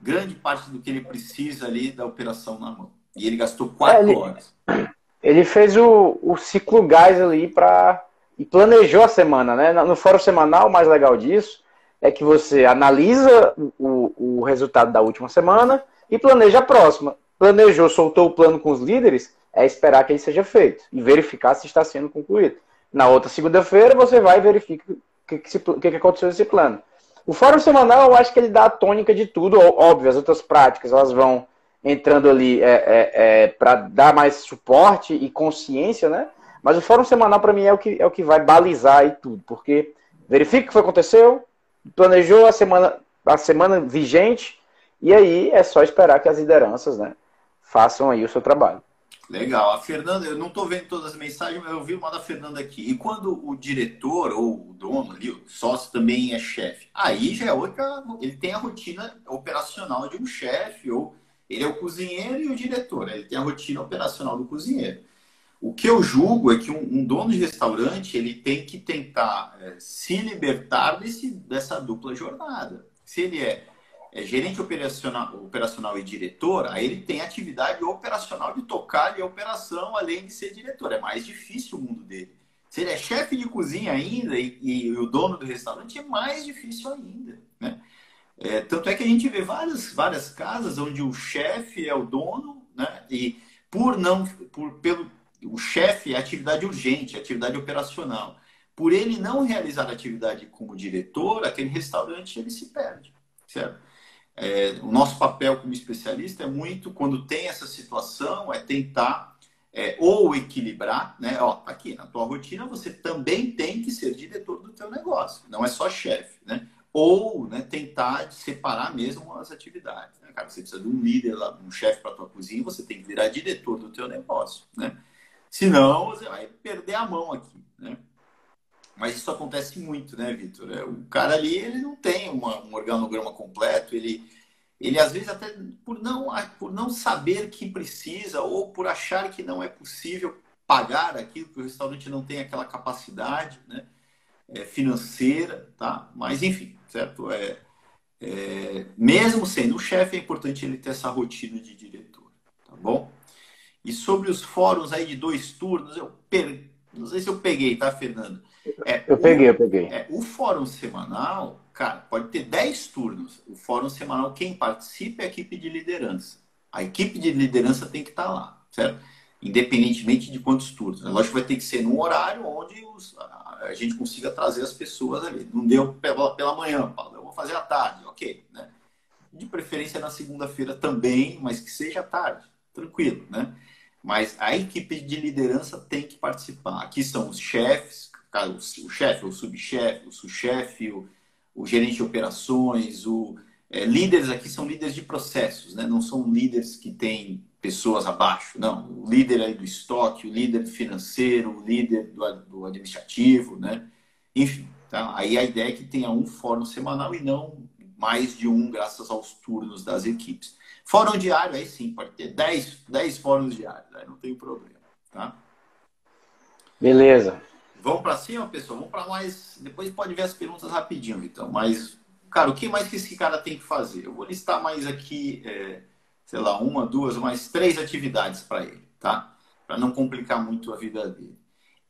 A: grande parte do que ele precisa ali da operação na mão. E ele gastou quatro é, ele, horas.
B: Ele fez o, o ciclo gás ali para e planejou a semana, né? No fórum semanal, o mais legal disso é que você analisa o, o resultado da última semana e planeja a próxima. Planejou, soltou o plano com os líderes, é esperar que ele seja feito e verificar se está sendo concluído. Na outra segunda-feira, você vai e verifica o que, que, que, aconteceu nesse plano. O fórum semanal, eu acho que ele dá a tônica de tudo, óbvio, as outras práticas, elas vão entrando ali é, é, é para dar mais suporte e consciência, né? Mas o fórum semanal, para mim, é o, que, é o que vai balizar e tudo, porque verifica o que aconteceu, planejou a semana, a semana vigente, e aí é só esperar que as lideranças né, façam aí o seu trabalho.
A: Legal. A Fernanda, eu não estou vendo todas as mensagens, mas eu vi uma da Fernanda aqui. E quando o diretor ou o dono ali, o sócio também é chefe, aí já é outra. Ele tem a rotina operacional de um chefe, ou ele é o cozinheiro e o diretor. Né? Ele tem a rotina operacional do cozinheiro. O que eu julgo é que um, um dono de restaurante ele tem que tentar é, se libertar desse, dessa dupla jornada. Se ele é, é, gerente operacional, operacional e diretor, aí ele tem atividade operacional de tocar a operação além de ser diretor. É mais difícil o mundo dele. Se ele é chefe de cozinha ainda e, e, o dono do restaurante, é mais difícil ainda. Né? É, tanto é que a gente vê várias, várias casas onde o chefe é o dono né? e por não por, pelo, o chefe é atividade urgente, atividade operacional. Por ele não realizar atividade como diretor, aquele restaurante ele se perde, certo? É, o nosso papel como especialista é muito, quando tem essa situação, é tentar é, ou equilibrar, né? Ó, tá aqui, na tua rotina você também tem que ser diretor do teu negócio, não é só chefe, né? Ou né, tentar separar mesmo as atividades. Né? Cara, você precisa de um líder lá, um chefe para tua cozinha, você tem que virar diretor do teu negócio, né? Senão, você vai perder a mão aqui, né? Mas isso acontece muito, né, Vitor? É, o cara ali, ele não tem uma, um organograma completo, ele, ele às vezes até por não, por não saber que precisa ou por achar que não é possível pagar aquilo, que o restaurante não tem aquela capacidade né, é, financeira, tá? Mas, enfim, certo? É, é, mesmo sendo chefe, é importante ele ter essa rotina de diretor, tá bom? E sobre os fóruns aí de dois turnos, eu per... não sei se eu peguei, tá, Fernando?
B: É, eu peguei, o, eu peguei.
A: É, o fórum semanal, cara, pode ter 10 turnos. O fórum semanal, quem participa é a equipe de liderança. A equipe de liderança tem que estar lá, certo? Independentemente de quantos turnos. Lógico que vai ter que ser num horário onde os, a gente consiga trazer as pessoas ali. Não deu pela, pela manhã, Paulo, eu vou fazer à tarde, ok, né? De preferência na segunda-feira também, mas que seja à tarde, tranquilo, né? Mas a equipe de liderança tem que participar. Aqui são os chefes, o chefe, o subchefe, o subchefe, o, o gerente de operações, o é, líderes aqui são líderes de processos, né? não são líderes que têm pessoas abaixo, não. O líder aí do estoque, o líder financeiro, o líder do, do administrativo, né? Enfim, tá? aí a ideia é que tenha um fórum semanal e não mais de um, graças aos turnos das equipes. Fórum diário, aí sim, pode ter 10, 10 fóruns diários, aí não tem problema, tá?
B: Beleza.
A: Vamos para cima, pessoal? Vamos para mais. Depois pode ver as perguntas rapidinho, então. Mas, cara, o que mais que esse cara tem que fazer? Eu vou listar mais aqui, é, sei lá, uma, duas, mais três atividades para ele, tá? Para não complicar muito a vida dele.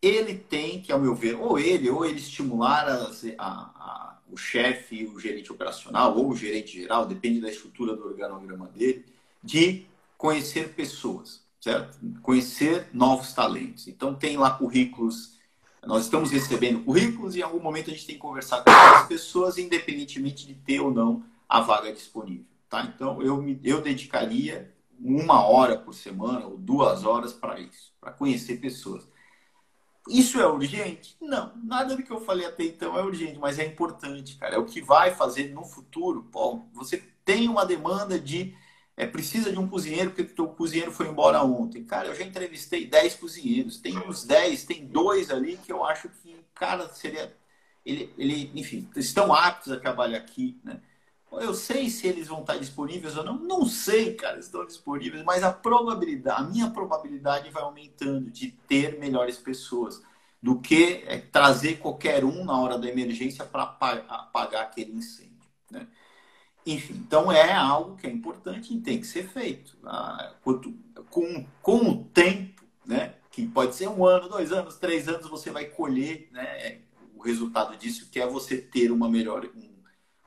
A: Ele tem que, ao meu ver, ou ele, ou ele estimular a, a o chefe, o gerente operacional ou o gerente geral, depende da estrutura do organograma dele, de conhecer pessoas, certo? Conhecer novos talentos. Então, tem lá currículos, nós estamos recebendo currículos e em algum momento a gente tem que conversar com as pessoas, independentemente de ter ou não a vaga disponível, tá? Então, eu, me, eu dedicaria uma hora por semana ou duas horas para isso, para conhecer pessoas. Isso é urgente? Não, nada do que eu falei até então é urgente, mas é importante, cara. É o que vai fazer no futuro. Pô, você tem uma demanda de. É, precisa de um cozinheiro porque o cozinheiro foi embora ontem. Cara, eu já entrevistei 10 cozinheiros. Tem uns 10, tem dois ali que eu acho que, cara, seria. Ele, ele, enfim, estão aptos a trabalhar aqui, né? Eu sei se eles vão estar disponíveis ou não. Não sei, cara, estão disponíveis, mas a probabilidade, a minha probabilidade vai aumentando de ter melhores pessoas do que é, trazer qualquer um na hora da emergência para apagar aquele incêndio. Né? Enfim, então é algo que é importante e tem que ser feito. Ah, com, com o tempo, né, que pode ser um ano, dois anos, três anos, você vai colher né, o resultado disso, que é você ter uma melhor,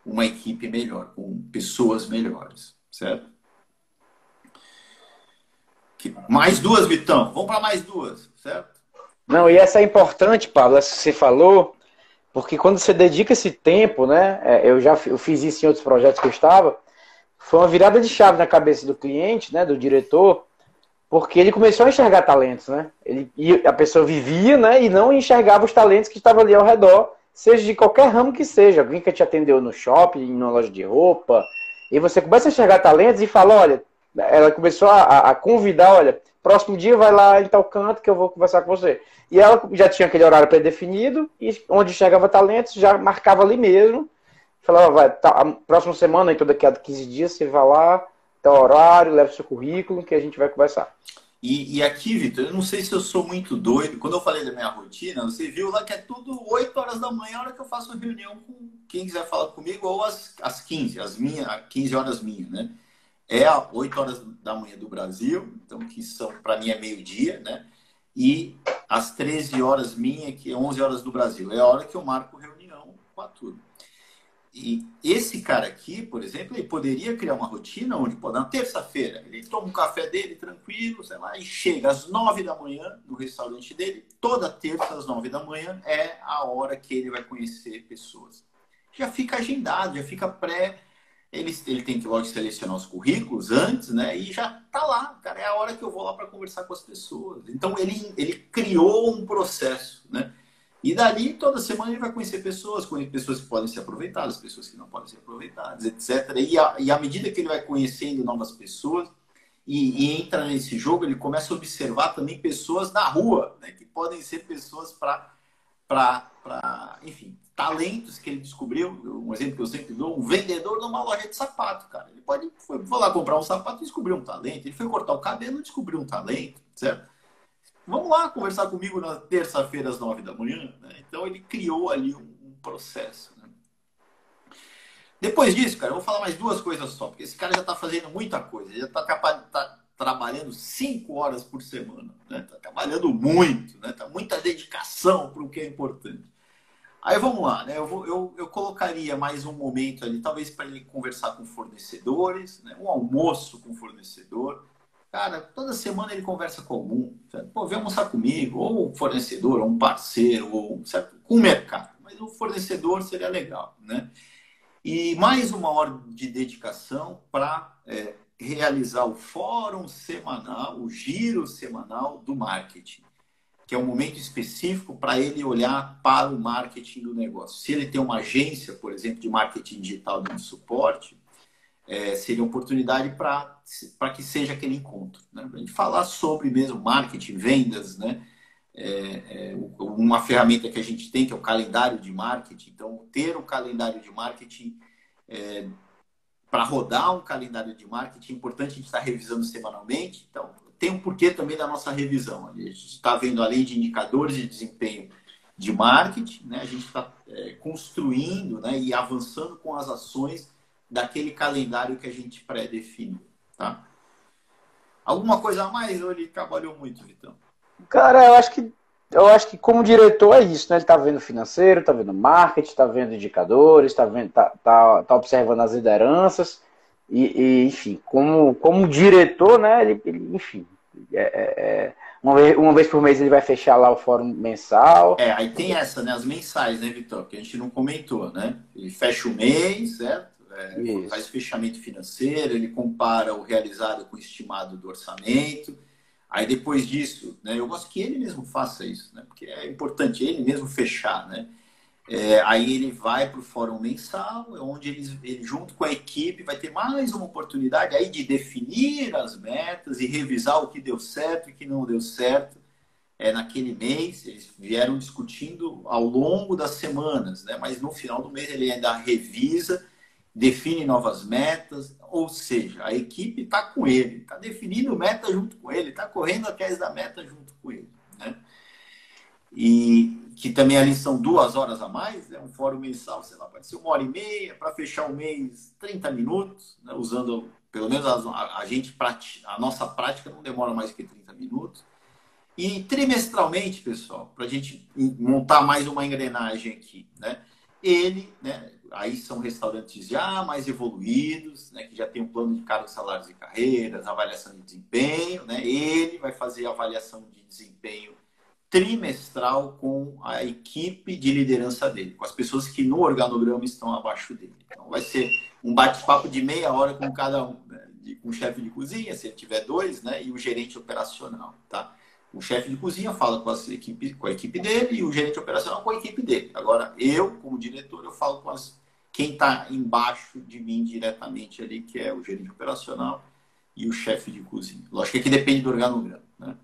A: uma equipe melhor, com pessoas melhores, certo? Mais duas, Vitão. Vamos para mais duas, certo?
B: Não, e essa é importante, Pablo, essa que você falou, porque quando você dedica esse tempo, né? É, eu já eu fiz isso em outros projetos que eu estava, foi uma virada de chave na cabeça do cliente, né? Do diretor, porque ele começou a enxergar talentos, né? Ele, a pessoa vivia, né? E não enxergava os talentos que estavam ali ao redor seja de qualquer ramo que seja, alguém que te atendeu no shopping, numa loja de roupa, e você começa a enxergar talentos e fala, olha, ela começou a, a convidar, olha, próximo dia vai lá em tal canto que eu vou conversar com você. E ela já tinha aquele horário pré-definido, e onde chegava talentos, já marcava ali mesmo, falava, vai, tá, próxima semana, então daqui a 15 dias, você vai lá, tal horário, leva seu currículo, que a gente vai conversar.
A: E, e, aqui, Vitor, eu não sei se eu sou muito doido. Quando eu falei da minha rotina, você viu lá que é tudo 8 horas da manhã, a hora que eu faço reunião com quem quiser falar comigo, ou às, às 15, as minhas, 15 horas minhas, né? É 8 horas da manhã do Brasil, então que são, para mim, é meio-dia, né? E às 13 horas minha, que é 11 horas do Brasil. É a hora que eu marco reunião com a turma. E esse cara aqui, por exemplo, ele poderia criar uma rotina onde, pô, na terça-feira, ele toma um café dele tranquilo, sei lá, e chega às nove da manhã no restaurante dele. Toda terça, às nove da manhã, é a hora que ele vai conhecer pessoas. Já fica agendado, já fica pré. Ele, ele tem que logo selecionar os currículos antes, né? E já tá lá, cara. É a hora que eu vou lá para conversar com as pessoas. Então ele, ele criou um processo, né? E dali, toda semana, ele vai conhecer pessoas, conhecer pessoas que podem ser aproveitadas, pessoas que não podem ser aproveitadas, etc. E, a, e à medida que ele vai conhecendo novas pessoas e, e, entra nesse jogo, ele começa a observar também pessoas na rua, né, que podem ser pessoas para, enfim, talentos que ele descobriu. Um exemplo que eu sempre dou: um vendedor numa loja de sapato, cara. Ele pode foi, foi lá comprar um sapato e descobriu um talento. Ele foi cortar o cabelo e descobriu um talento, certo? Vamos lá conversar comigo na terça-feira às nove da manhã. Né? Então ele criou ali um, processo. Né? Depois disso, cara, eu vou falar mais duas coisas só, porque esse cara já está fazendo muita coisa, já está tá trabalhando cinco horas por semana, está né? Trabalhando muito, né? Tá muita dedicação para o que é importante. Aí vamos lá, né? Eu, vou, eu, eu colocaria mais um momento ali, talvez para ele conversar com fornecedores, né? um almoço com fornecedor. Cara, toda semana ele conversa com algum. Certo? Pô, vem almoçar comigo, ou um fornecedor, ou um parceiro, ou certo? com o mercado. Mas o fornecedor seria legal, né? E mais uma hora de dedicação para é, realizar o fórum semanal, o giro semanal do marketing que é um momento específico para ele olhar para o marketing do negócio. Se ele tem uma agência, por exemplo, de marketing digital de suporte, é, seria oportunidade para que seja aquele encontro. Né? A gente falar sobre mesmo marketing, vendas, né? É, é, uma ferramenta que a gente tem, que é o calendário de marketing. Então, ter o calendário de marketing, é, para rodar um calendário de marketing, é importante a gente estar revisando semanalmente. Então, tem um porquê também da nossa revisão. A gente está vendo, além de indicadores de desempenho de marketing, né, a gente está é, construindo né, e avançando com as ações daquele calendário que a gente pré-definiu. Tá? Alguma coisa a mais ou ele trabalhou muito, Vitão?
B: Cara, eu acho que eu acho que como diretor é isso, né? Ele está vendo financeiro, está vendo marketing, está vendo indicadores, está vendo, tá, tá, tá observando as lideranças e, e, enfim, como, como diretor, né, ele, ele enfim, é, é, é, uma, vez, uma vez por mês ele vai fechar lá o fórum mensal.
A: É, aí tem essa, né, as mensais, né, Vitor, que a gente não comentou, né? Ele fecha o mês, certo? É, faz fechamento financeiro, ele compara o realizado com o estimado do orçamento. Aí depois disso, né, eu gosto que ele mesmo faça isso, né? Porque é importante ele mesmo fechar, né? É, aí ele vai para o fórum mensal, onde ele, ele, junto com a equipe, vai ter mais uma oportunidade aí de definir as metas e revisar o que deu certo e o que não deu certo é, naquele mês. Eles vieram discutindo ao longo das semanas, né? mas no final do mês ele ainda revisa, define novas metas, ou seja, a equipe está com ele, está definindo meta junto com ele, está correndo atrás da meta junto com ele. Né? E, que também ali são duas horas a mais, é um fórum mensal, sei lá, pode ser uma hora e meia, para fechar o mês, 30 minutos, né, usando, pelo menos a, a gente, a nossa prática não demora mais que 30 minutos. E trimestralmente, pessoal, para a gente montar mais uma engrenagem aqui, né? Ele, né? Aí são restaurantes já mais evoluídos, né? Que já tem um plano de cargos, salários e carreiras, avaliação de desempenho, né? Ele vai fazer avaliação de desempenho trimestral com a equipe de liderança dele, com as pessoas que no organograma estão abaixo dele. Então, vai ser um bate-papo de meia hora com cada um, né? com o chefe de cozinha, se ele tiver dois, né? e o gerente operacional. Tá? O chefe de cozinha fala com, as equipe, com a equipe dele e o gerente operacional com a equipe dele. Agora, eu, como diretor, eu falo com as, quem está embaixo de mim diretamente ali, que é o gerente operacional e o chefe de cozinha. Lógico que aqui depende do organograma. Né?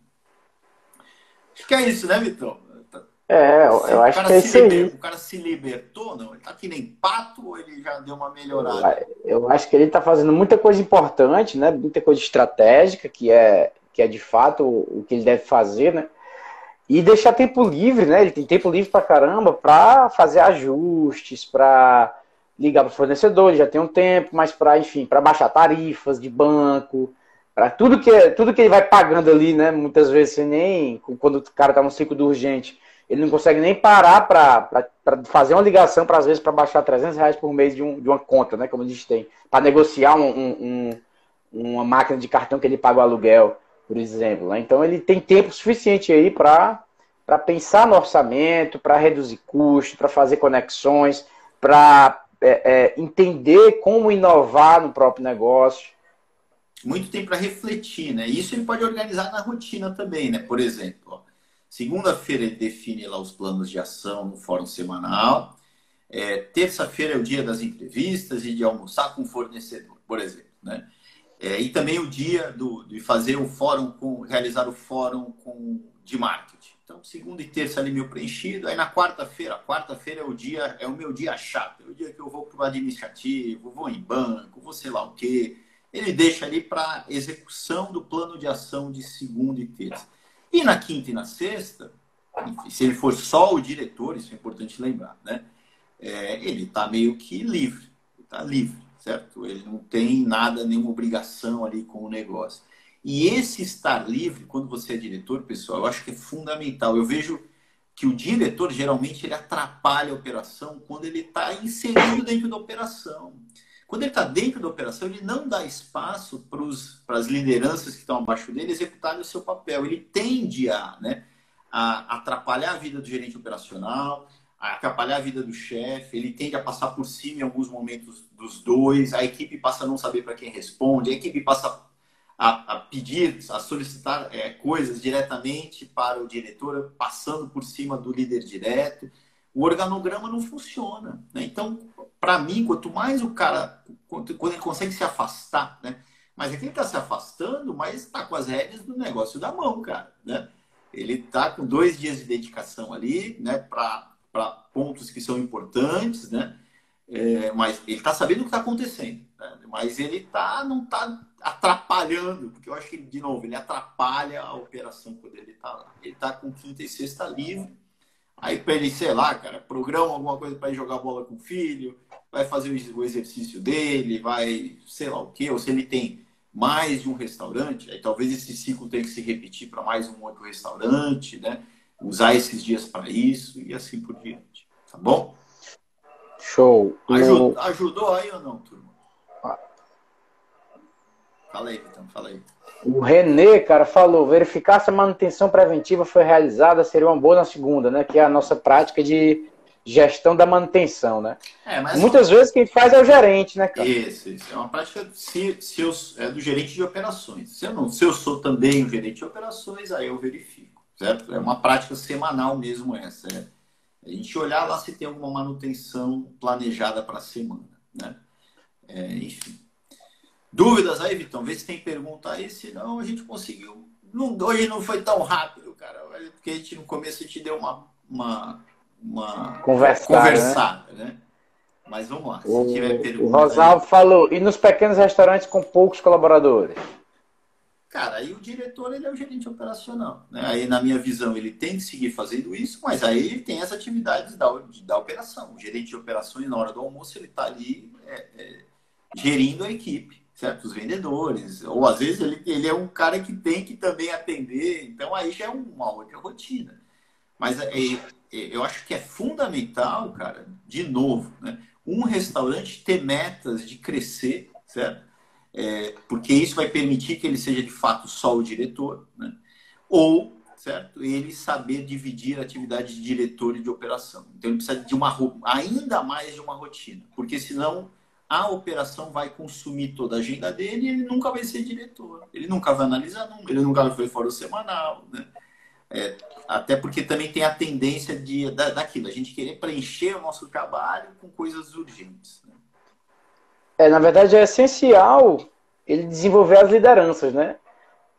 A: Acho que é isso, né, Vitor?
B: É, eu, eu acho que é isso
A: liber... aí. O cara se libertou, não? Ele tá que nem pato ou ele já deu uma melhorada?
B: Eu, acho que ele tá fazendo muita coisa importante, né? Muita coisa estratégica, que é, que é de fato o, que ele deve fazer, né? E deixar tempo livre, né? Ele tem tempo livre pra caramba para fazer ajustes, para ligar para o fornecedor, ele já tem um tempo, mas para, enfim, para baixar tarifas de banco, para tudo que tudo que ele vai pagando ali, né? Muitas vezes você nem quando o cara tá no ciclo do urgente, ele não consegue nem parar para fazer uma ligação para às vezes para baixar 300 reais por mês de, um, de uma conta, né? Como a gente tem, para negociar um, um, uma máquina de cartão que ele paga o aluguel, por exemplo. Né? Então ele tem tempo suficiente aí para pensar no orçamento, para reduzir custos, para fazer conexões, para é, é, entender como inovar no próprio negócio
A: muito tempo para refletir, né? Isso ele pode organizar na rotina também, né? Por exemplo, segunda-feira ele define lá os planos de ação no fórum semanal. É, Terça-feira é o dia das entrevistas e de almoçar com o fornecedor, por exemplo, né? É, e também o dia do, de fazer o fórum com, realizar o fórum com, de marketing. Então, segunda e terça ali meio preenchido. Aí na quarta-feira, quarta-feira é o dia, é o meu dia chato, é o dia que eu vou para o administrativo, vou em banco, vou sei lá o quê ele deixa ali para execução do plano de ação de segunda e terça. E na quinta e na sexta, enfim, se ele for só o diretor, isso é importante lembrar, né? É, ele está meio que livre, está livre, certo? Ele não tem nada, nenhuma obrigação ali com o negócio. E esse estar livre, quando você é diretor, pessoal, eu acho que é fundamental. Eu vejo que o diretor geralmente ele atrapalha a operação quando ele está inserido dentro da operação. Quando ele está dentro da operação, ele não dá espaço para as lideranças que estão abaixo dele executarem o seu papel. Ele tende a, né, a atrapalhar a vida do gerente operacional, a atrapalhar a vida do chefe, ele tende a passar por cima em alguns momentos dos dois, a equipe passa a não saber para quem responde, a equipe passa a, a pedir, a solicitar é, coisas diretamente para o diretor, passando por cima do líder direto. O organograma não funciona. Né? Então, para mim, quanto mais o cara, quando, ele consegue se afastar, né? mas é que está se afastando, mas está com as rédeas do negócio da mão, cara. Né? Ele está com dois dias de dedicação ali, né, para pontos que são importantes, né? É, mas ele está sabendo o que está acontecendo. Né? Mas ele tá, não está atrapalhando, porque eu acho que, de novo, ele atrapalha a operação quando ele está lá. Ele está com quinta e sexta livre. Aí, para ele, sei lá, cara, programa alguma coisa para ir jogar bola com o filho, vai fazer o exercício dele, vai, sei lá o quê, ou se ele tem mais de um restaurante, aí talvez esse ciclo tenha que se repetir para mais um outro restaurante, né? Usar esses dias para isso e assim por diante. Tá bom?
B: Show.
A: Ajudou, ajudou aí ou não, turma? Fala aí, então, fala aí.
B: O Renê, cara, falou: verificar se a manutenção preventiva foi realizada seria uma boa na segunda, né? Que é a nossa prática de gestão da manutenção, né? É, Muitas vezes quem faz é o gerente, né, cara?
A: Isso, isso. É uma prática se, se eu, é do gerente de operações. Se eu, não, se eu sou também o gerente de operações, aí eu verifico, certo? É uma prática semanal mesmo essa. É a gente olhar lá se tem alguma manutenção planejada para a semana, né? É, enfim. Dúvidas aí, Vitão? Vê se tem pergunta aí, senão a gente conseguiu. Não, hoje não foi tão rápido, cara, porque a gente no começo a gente deu uma, uma, uma
B: Conversar, conversada, né? né?
A: Mas vamos lá,
B: se o, tiver pergunta. O Rosalvo aí... falou, e nos pequenos restaurantes com poucos colaboradores?
A: Cara, aí o diretor ele é o gerente operacional. Né? Aí, na minha visão, ele tem que seguir fazendo isso, mas aí ele tem as atividades da, da operação. O gerente de operações, na hora do almoço, ele está ali é, é, gerindo a equipe certos vendedores, ou às vezes ele, ele é um cara que tem que também atender, então aí já é uma outra rotina. Mas é, é, eu acho que é fundamental, cara, de novo, né, um restaurante ter metas de crescer, certo? É, porque isso vai permitir que ele seja de fato só o diretor, né? ou certo? Ele saber dividir a atividade de diretor e de operação. Então ele precisa de uma ainda mais de uma rotina, porque senão a operação vai consumir toda a agenda dele e ele nunca vai ser diretor. Ele nunca vai analisar número, ele nunca vai fora o semanal, né? É, até porque também tem a tendência de, da, daquilo, a gente querer preencher o nosso trabalho com coisas urgentes. Né?
B: É, na verdade, é essencial ele desenvolver as lideranças, né?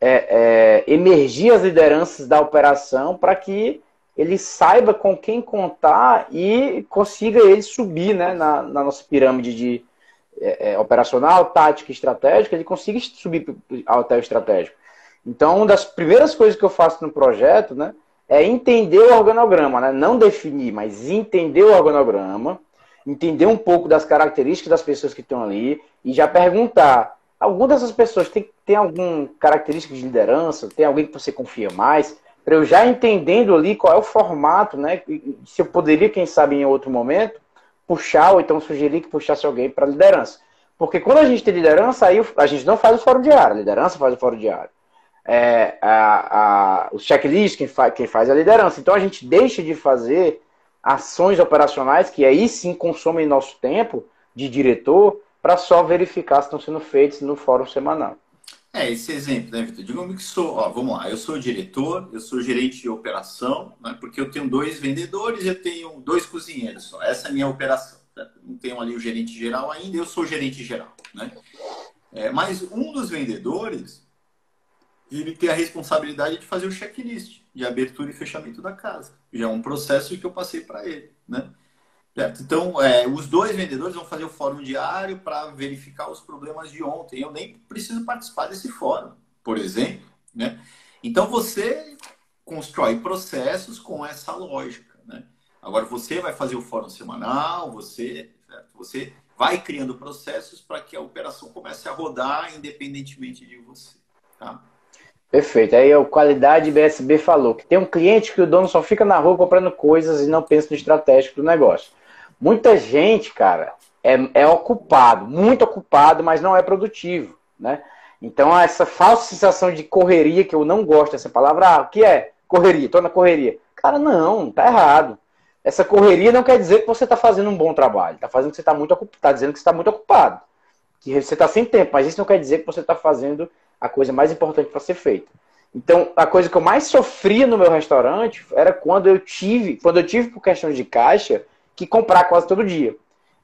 B: É, é, emergir as lideranças da operação para que ele saiba com quem contar e consiga ele subir né, na, na nossa pirâmide de, é, é, operacional, tática e estratégica, ele consiga subir até o estratégico. Então, uma das primeiras coisas que eu faço no projeto né, é entender o organograma, né? não definir, mas entender o organograma, entender um pouco das características das pessoas que estão ali e já perguntar. Alguma dessas pessoas tem, tem alguma característica de liderança? Tem alguém que você confia mais? Para eu já entendendo ali qual é o formato, né? Se eu poderia, quem sabe, em outro momento, puxar, ou então sugerir que puxasse alguém para liderança. Porque quando a gente tem liderança, aí a gente não faz o fórum diário, a liderança faz o fórum diário. É, a, a, o checklist, quem faz, quem faz é a liderança. Então a gente deixa de fazer ações operacionais que aí sim consomem nosso tempo de diretor para só verificar se estão sendo feitos no fórum semanal.
A: É, esse exemplo, né, Vitor? Digamos que sou, ó, vamos lá, eu sou diretor, eu sou gerente de operação, né, porque eu tenho dois vendedores, eu tenho dois cozinheiros só. Essa é a minha operação. Certo? Não tenho ali o gerente geral ainda, eu sou gerente geral, né? É, mas um dos vendedores, ele tem a responsabilidade de fazer o checklist de abertura e fechamento da casa. Já é um processo que eu passei para ele, né? Certo? Então, é, os dois vendedores vão fazer o fórum diário para verificar os problemas de ontem. Eu nem preciso participar desse fórum, por exemplo. Né? Então, você constrói processos com essa lógica. Né? Agora, você vai fazer o fórum semanal, você, certo? você vai criando processos para que a operação comece a rodar independentemente de você. Tá?
B: Perfeito. Aí o Qualidade BSB falou que tem um cliente que o dono só fica na rua comprando coisas e não pensa no estratégico do negócio. Muita gente, cara, é, é ocupado, muito ocupado, mas não é produtivo, né? Então, essa falsa sensação de correria, que eu não gosto dessa palavra, ah, o que é? Correria, estou na correria. Cara, não, tá errado. Essa correria não quer dizer que você está fazendo um bom trabalho. Está fazendo que você está muito ocupado, tá dizendo que você está muito ocupado. Que você está sem tempo, mas isso não quer dizer que você está fazendo a coisa mais importante para ser feita. Então, a coisa que eu mais sofria no meu restaurante era quando eu tive, quando eu tive por questão de caixa, que comprar quase todo dia.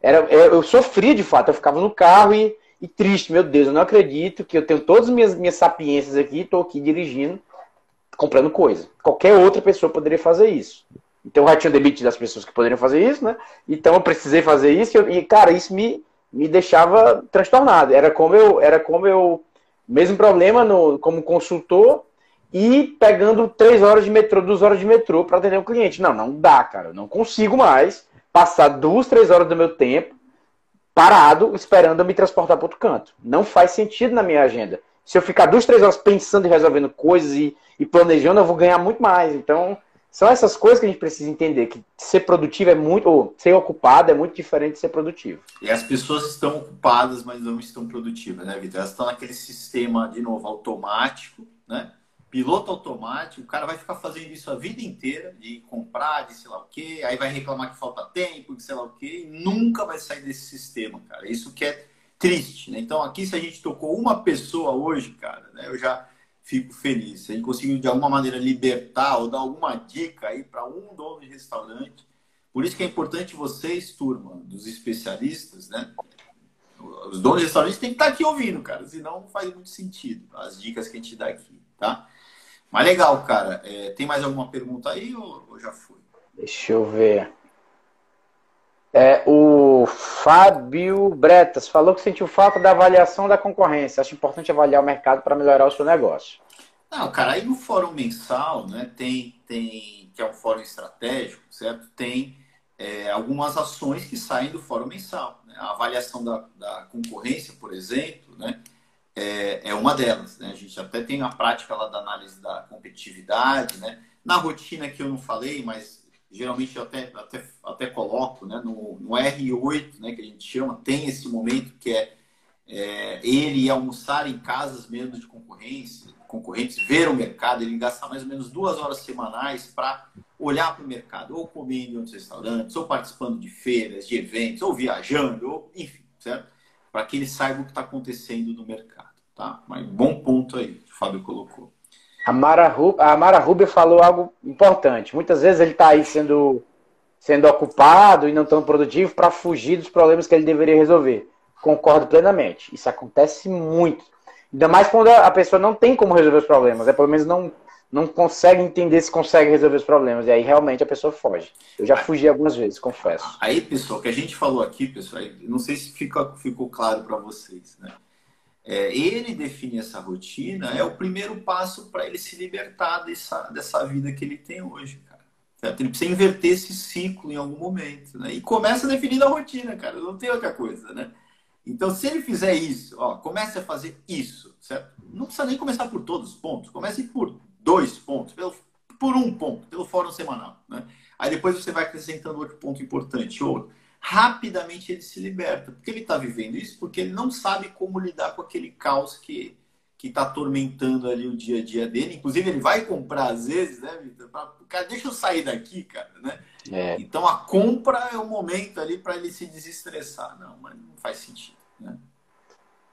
B: Era, eu sofria de fato, eu ficava no carro e, e triste, meu Deus, eu não acredito que eu tenho todas as minhas, minhas sapiências aqui, estou aqui dirigindo, comprando coisa. Qualquer outra pessoa poderia fazer isso. Então já tinha limite das pessoas que poderiam fazer isso, né? Então eu precisei fazer isso e, cara, isso me, me deixava transtornado. Era como eu, era como eu, mesmo problema no, como consultor e pegando três horas de metrô, duas horas de metrô para atender um cliente. Não, não dá, cara. Eu não consigo mais passar duas, três horas do meu tempo parado esperando eu me transportar para outro canto. Não faz sentido na minha agenda. Se eu ficar duas, três horas pensando e resolvendo coisas e, e planejando, eu vou ganhar muito mais. Então, são essas coisas que a gente precisa entender, que ser produtivo é muito, ou ser ocupado é muito diferente de ser produtivo.
A: E as pessoas estão ocupadas, mas não estão produtivas, né, Vitor? Elas estão naquele sistema, de novo, automático, né? Piloto automático, o cara vai ficar fazendo isso a vida inteira, de comprar, de sei lá o quê, aí vai reclamar que falta tempo, de sei lá o quê, e nunca vai sair desse sistema, cara. Isso que é triste, né? Então, aqui, se a gente tocou uma pessoa hoje, cara, né, eu já fico feliz. Se a gente conseguiu de alguma maneira libertar ou dar alguma dica aí para um dono de restaurante, por isso que é importante vocês, turma, dos especialistas, né? Os donos de restaurantes têm que estar aqui ouvindo, cara, senão não faz muito sentido as dicas que a gente dá aqui, tá? Mas legal, cara. É, tem mais alguma pergunta aí ou, ou já foi?
B: Deixa eu ver. É, o Fábio Bretas falou que sentiu falta da avaliação da concorrência. Acho importante avaliar o mercado para melhorar o seu negócio.
A: Não, cara, aí no fórum mensal, né, tem, tem que é um fórum estratégico, certo? Tem é, algumas ações que saem do fórum mensal. Né? A avaliação da, da concorrência, por exemplo, né, é, é uma delas. Né? A gente até tem a prática lá da análise da competitividade, né? Na rotina que eu não falei, mas geralmente eu até, até, até coloco né, no, no R8, né, que a gente chama, tem esse momento que é, é ele almoçar em casas mesmo de concorrência, concorrentes, ver o mercado, ele gastar mais ou menos duas horas semanais para olhar para o mercado, ou comendo em outros restaurantes, ou participando de feiras, de eventos, ou viajando, ou enfim, certo? Para que ele saiba o que está acontecendo no mercado, tá? Mas bom ponto aí que o Fábio colocou.
B: A Mara, a Mara Rubio falou algo importante. Muitas vezes ele está aí sendo, sendo ocupado e não tão produtivo para fugir dos problemas que ele deveria resolver. Concordo plenamente. Isso acontece muito. Ainda mais quando a pessoa não tem como resolver os problemas. É pelo menos não, não consegue entender se consegue resolver os problemas. E aí realmente a pessoa foge. Eu já fugi algumas vezes, confesso.
A: Aí, pessoal, o que a gente falou aqui, pessoal, não sei se fica, ficou claro para vocês, né? É, ele definir essa rotina é o primeiro passo para ele se libertar dessa, dessa vida que ele tem hoje, cara. Certo? Ele precisa inverter esse ciclo em algum momento, né? E começa definindo a rotina, cara. Não tem outra coisa, né? Então, se ele fizer isso, ó, comece a fazer isso, certo? Não precisa nem começar por todos os pontos. Comece por dois pontos, pelo, por um ponto, pelo fórum semanal, né? Aí depois você vai acrescentando outro ponto importante, outro rapidamente ele se liberta. Porque ele está vivendo isso porque ele não sabe como lidar com aquele caos que que está atormentando ali o dia a dia dele. Inclusive, ele vai comprar às vezes, né, Vitor? Cara, deixa eu sair daqui, cara, né? É. Então, a compra é o momento ali para ele se desestressar. Não, mas não faz sentido, né?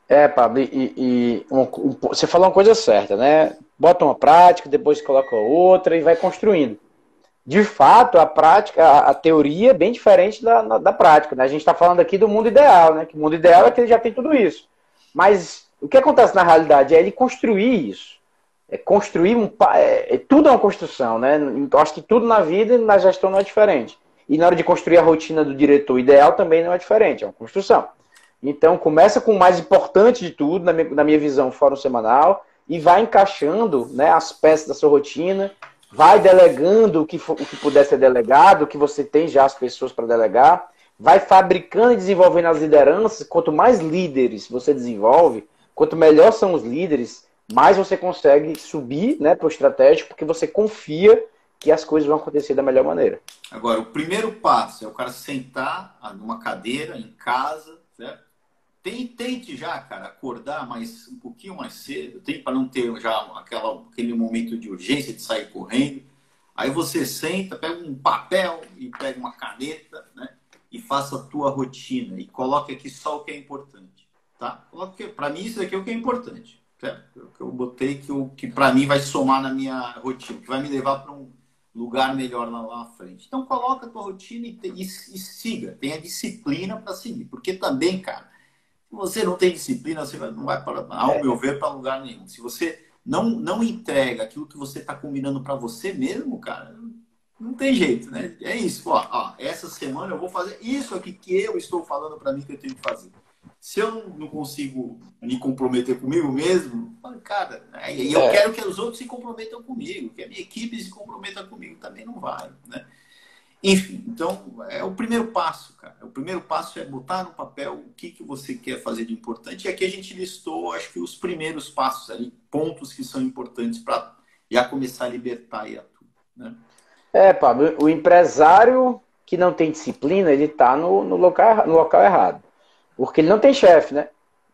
B: É, Pablo, e, e um, um, você falou uma coisa certa, né? Bota uma prática, depois coloca outra e vai construindo de fato, a prática, a, teoria é bem diferente da, da prática. Né? A gente está falando aqui do mundo ideal, né? Que o mundo ideal é que ele já tem tudo isso. Mas o que acontece na realidade é ele construir isso. É construir um. É, é, tudo é uma construção, né? Então, acho que tudo na vida e na gestão não é diferente. E na hora de construir a rotina do diretor ideal também não é diferente, é uma construção. Então, começa com o mais importante de tudo, na minha, na minha visão, fórum semanal, e vai encaixando né, as peças da sua rotina vai delegando o que, o que puder ser delegado, que você tem já as pessoas para delegar, vai fabricando e desenvolvendo as lideranças. Quanto mais líderes você desenvolve, quanto melhor são os líderes, mais você consegue subir né, para o estratégico, porque você confia que as coisas vão acontecer da melhor maneira.
A: Agora, o primeiro passo é o cara sentar numa cadeira, em casa, certo? Tente já, cara, acordar mais um pouquinho mais cedo, tem para não ter já aquela, aquele momento de urgência de sair correndo. Aí você senta, pega um papel e pega uma caneta, né? E faça a tua rotina e coloque aqui só o que é importante, tá? Para mim isso aqui é o que é importante, certo? que eu botei que, o que para mim vai somar na minha rotina, que vai me levar para um lugar melhor lá na frente. Então coloca a tua rotina e, e, e siga, tenha disciplina para seguir, porque também, cara, se você não tem disciplina, você não vai para, ao é. meu ver, para lugar nenhum. Se você não não entrega aquilo que você está combinando para você mesmo, cara, não tem jeito, né? É isso. Ó, ó, essa semana eu vou fazer isso aqui que eu estou falando para mim que eu tenho que fazer se eu não consigo me comprometer comigo mesmo, cara, né? e eu é. quero que os outros se comprometam comigo, que a minha equipe se comprometa comigo, também não vai, né? Enfim, então é o primeiro passo, cara. O primeiro passo é botar no papel o que, que você quer fazer de importante. E aqui a gente listou, acho que os primeiros passos ali, pontos que são importantes para já começar a libertar e a tudo, né?
B: É, Pablo, o empresário que não tem disciplina, ele está no, no, local, no local errado. Porque ele não tem chefe, né?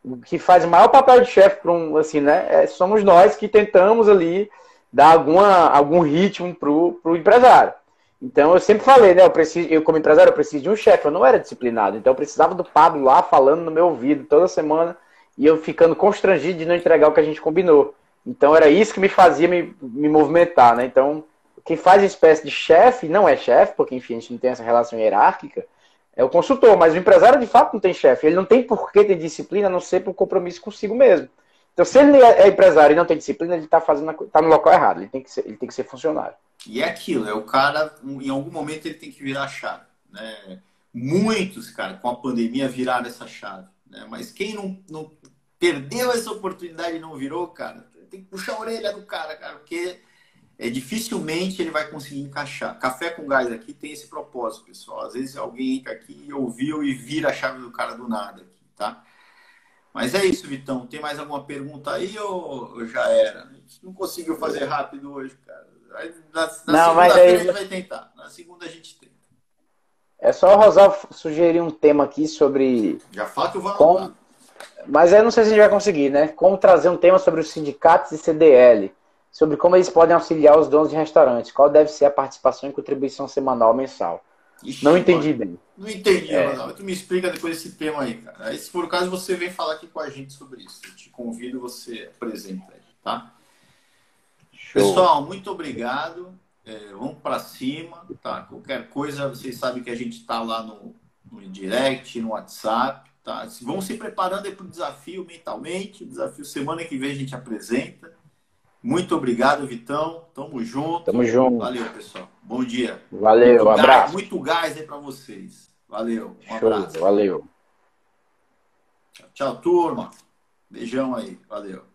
B: O que faz o maior papel de chefe para um, assim, né? É, somos nós que tentamos ali dar alguma, algum ritmo pro, pro empresário. Então eu sempre falei, né? Eu, preciso, eu como empresário, eu preciso de um chefe. Eu não era disciplinado, então eu precisava do Pablo lá falando no meu ouvido toda semana e eu ficando constrangido de não entregar o que a gente combinou. Então era isso que me fazia me, me movimentar, né? Então quem faz espécie de chefe não é chefe, porque enfim a gente não tem essa relação hierárquica, é o consultor, mas o empresário de fato não tem chefe. Ele não tem por que ter disciplina a não ser por compromisso consigo mesmo. Então, se ele é empresário e não tem disciplina, ele está fazendo tá no local errado. Ele tem, que ser, ele tem que ser funcionário.
A: E é aquilo, é o cara, em algum momento ele tem que virar a chave. Né? Muitos, cara, com a pandemia viraram essa chave. Né? Mas quem não, não perdeu essa oportunidade e não virou, cara, tem que puxar a orelha do cara, cara, porque é, dificilmente ele vai conseguir encaixar. Café com gás aqui tem esse propósito, pessoal. Às vezes alguém entra aqui e ouviu e vira a chave do cara do nada aqui, tá? Mas é isso, Vitão. Tem mais alguma pergunta aí ou já era? A gente não conseguiu fazer rápido hoje, cara. Na, na não, mas aí... a gente vai tentar. Na segunda a gente tenta.
B: É só o Rosal sugerir um tema aqui sobre.
A: Já eu vou
B: como... Mas eu não sei se a gente vai conseguir, né? Como trazer um tema sobre os sindicatos e CDL sobre como eles podem auxiliar os donos de restaurantes. Qual deve ser a participação e contribuição semanal ou mensal? Ixi, não entendi
A: mano. bem. Não entendi, é. Mano. Tu me explica depois esse tema aí, cara. Aí, se for o caso, você vem falar aqui com a gente sobre isso. Eu te convido, você apresenta aí, tá? Show. Pessoal, muito obrigado. É, vamos para cima, tá? Qualquer coisa, vocês sabem que a gente está lá no, no direct, no WhatsApp, tá? Vão se preparando para o desafio mentalmente. O desafio semana que vem a gente apresenta. Muito obrigado, Vitão. Tamo junto.
B: Tamo junto.
A: Valeu, pessoal. Bom dia.
B: Valeu, muito um
A: gás,
B: abraço.
A: Muito gás aí para vocês. Valeu. Um
B: Show,
A: abraço.
B: Valeu.
A: Tchau, turma. Beijão aí. Valeu.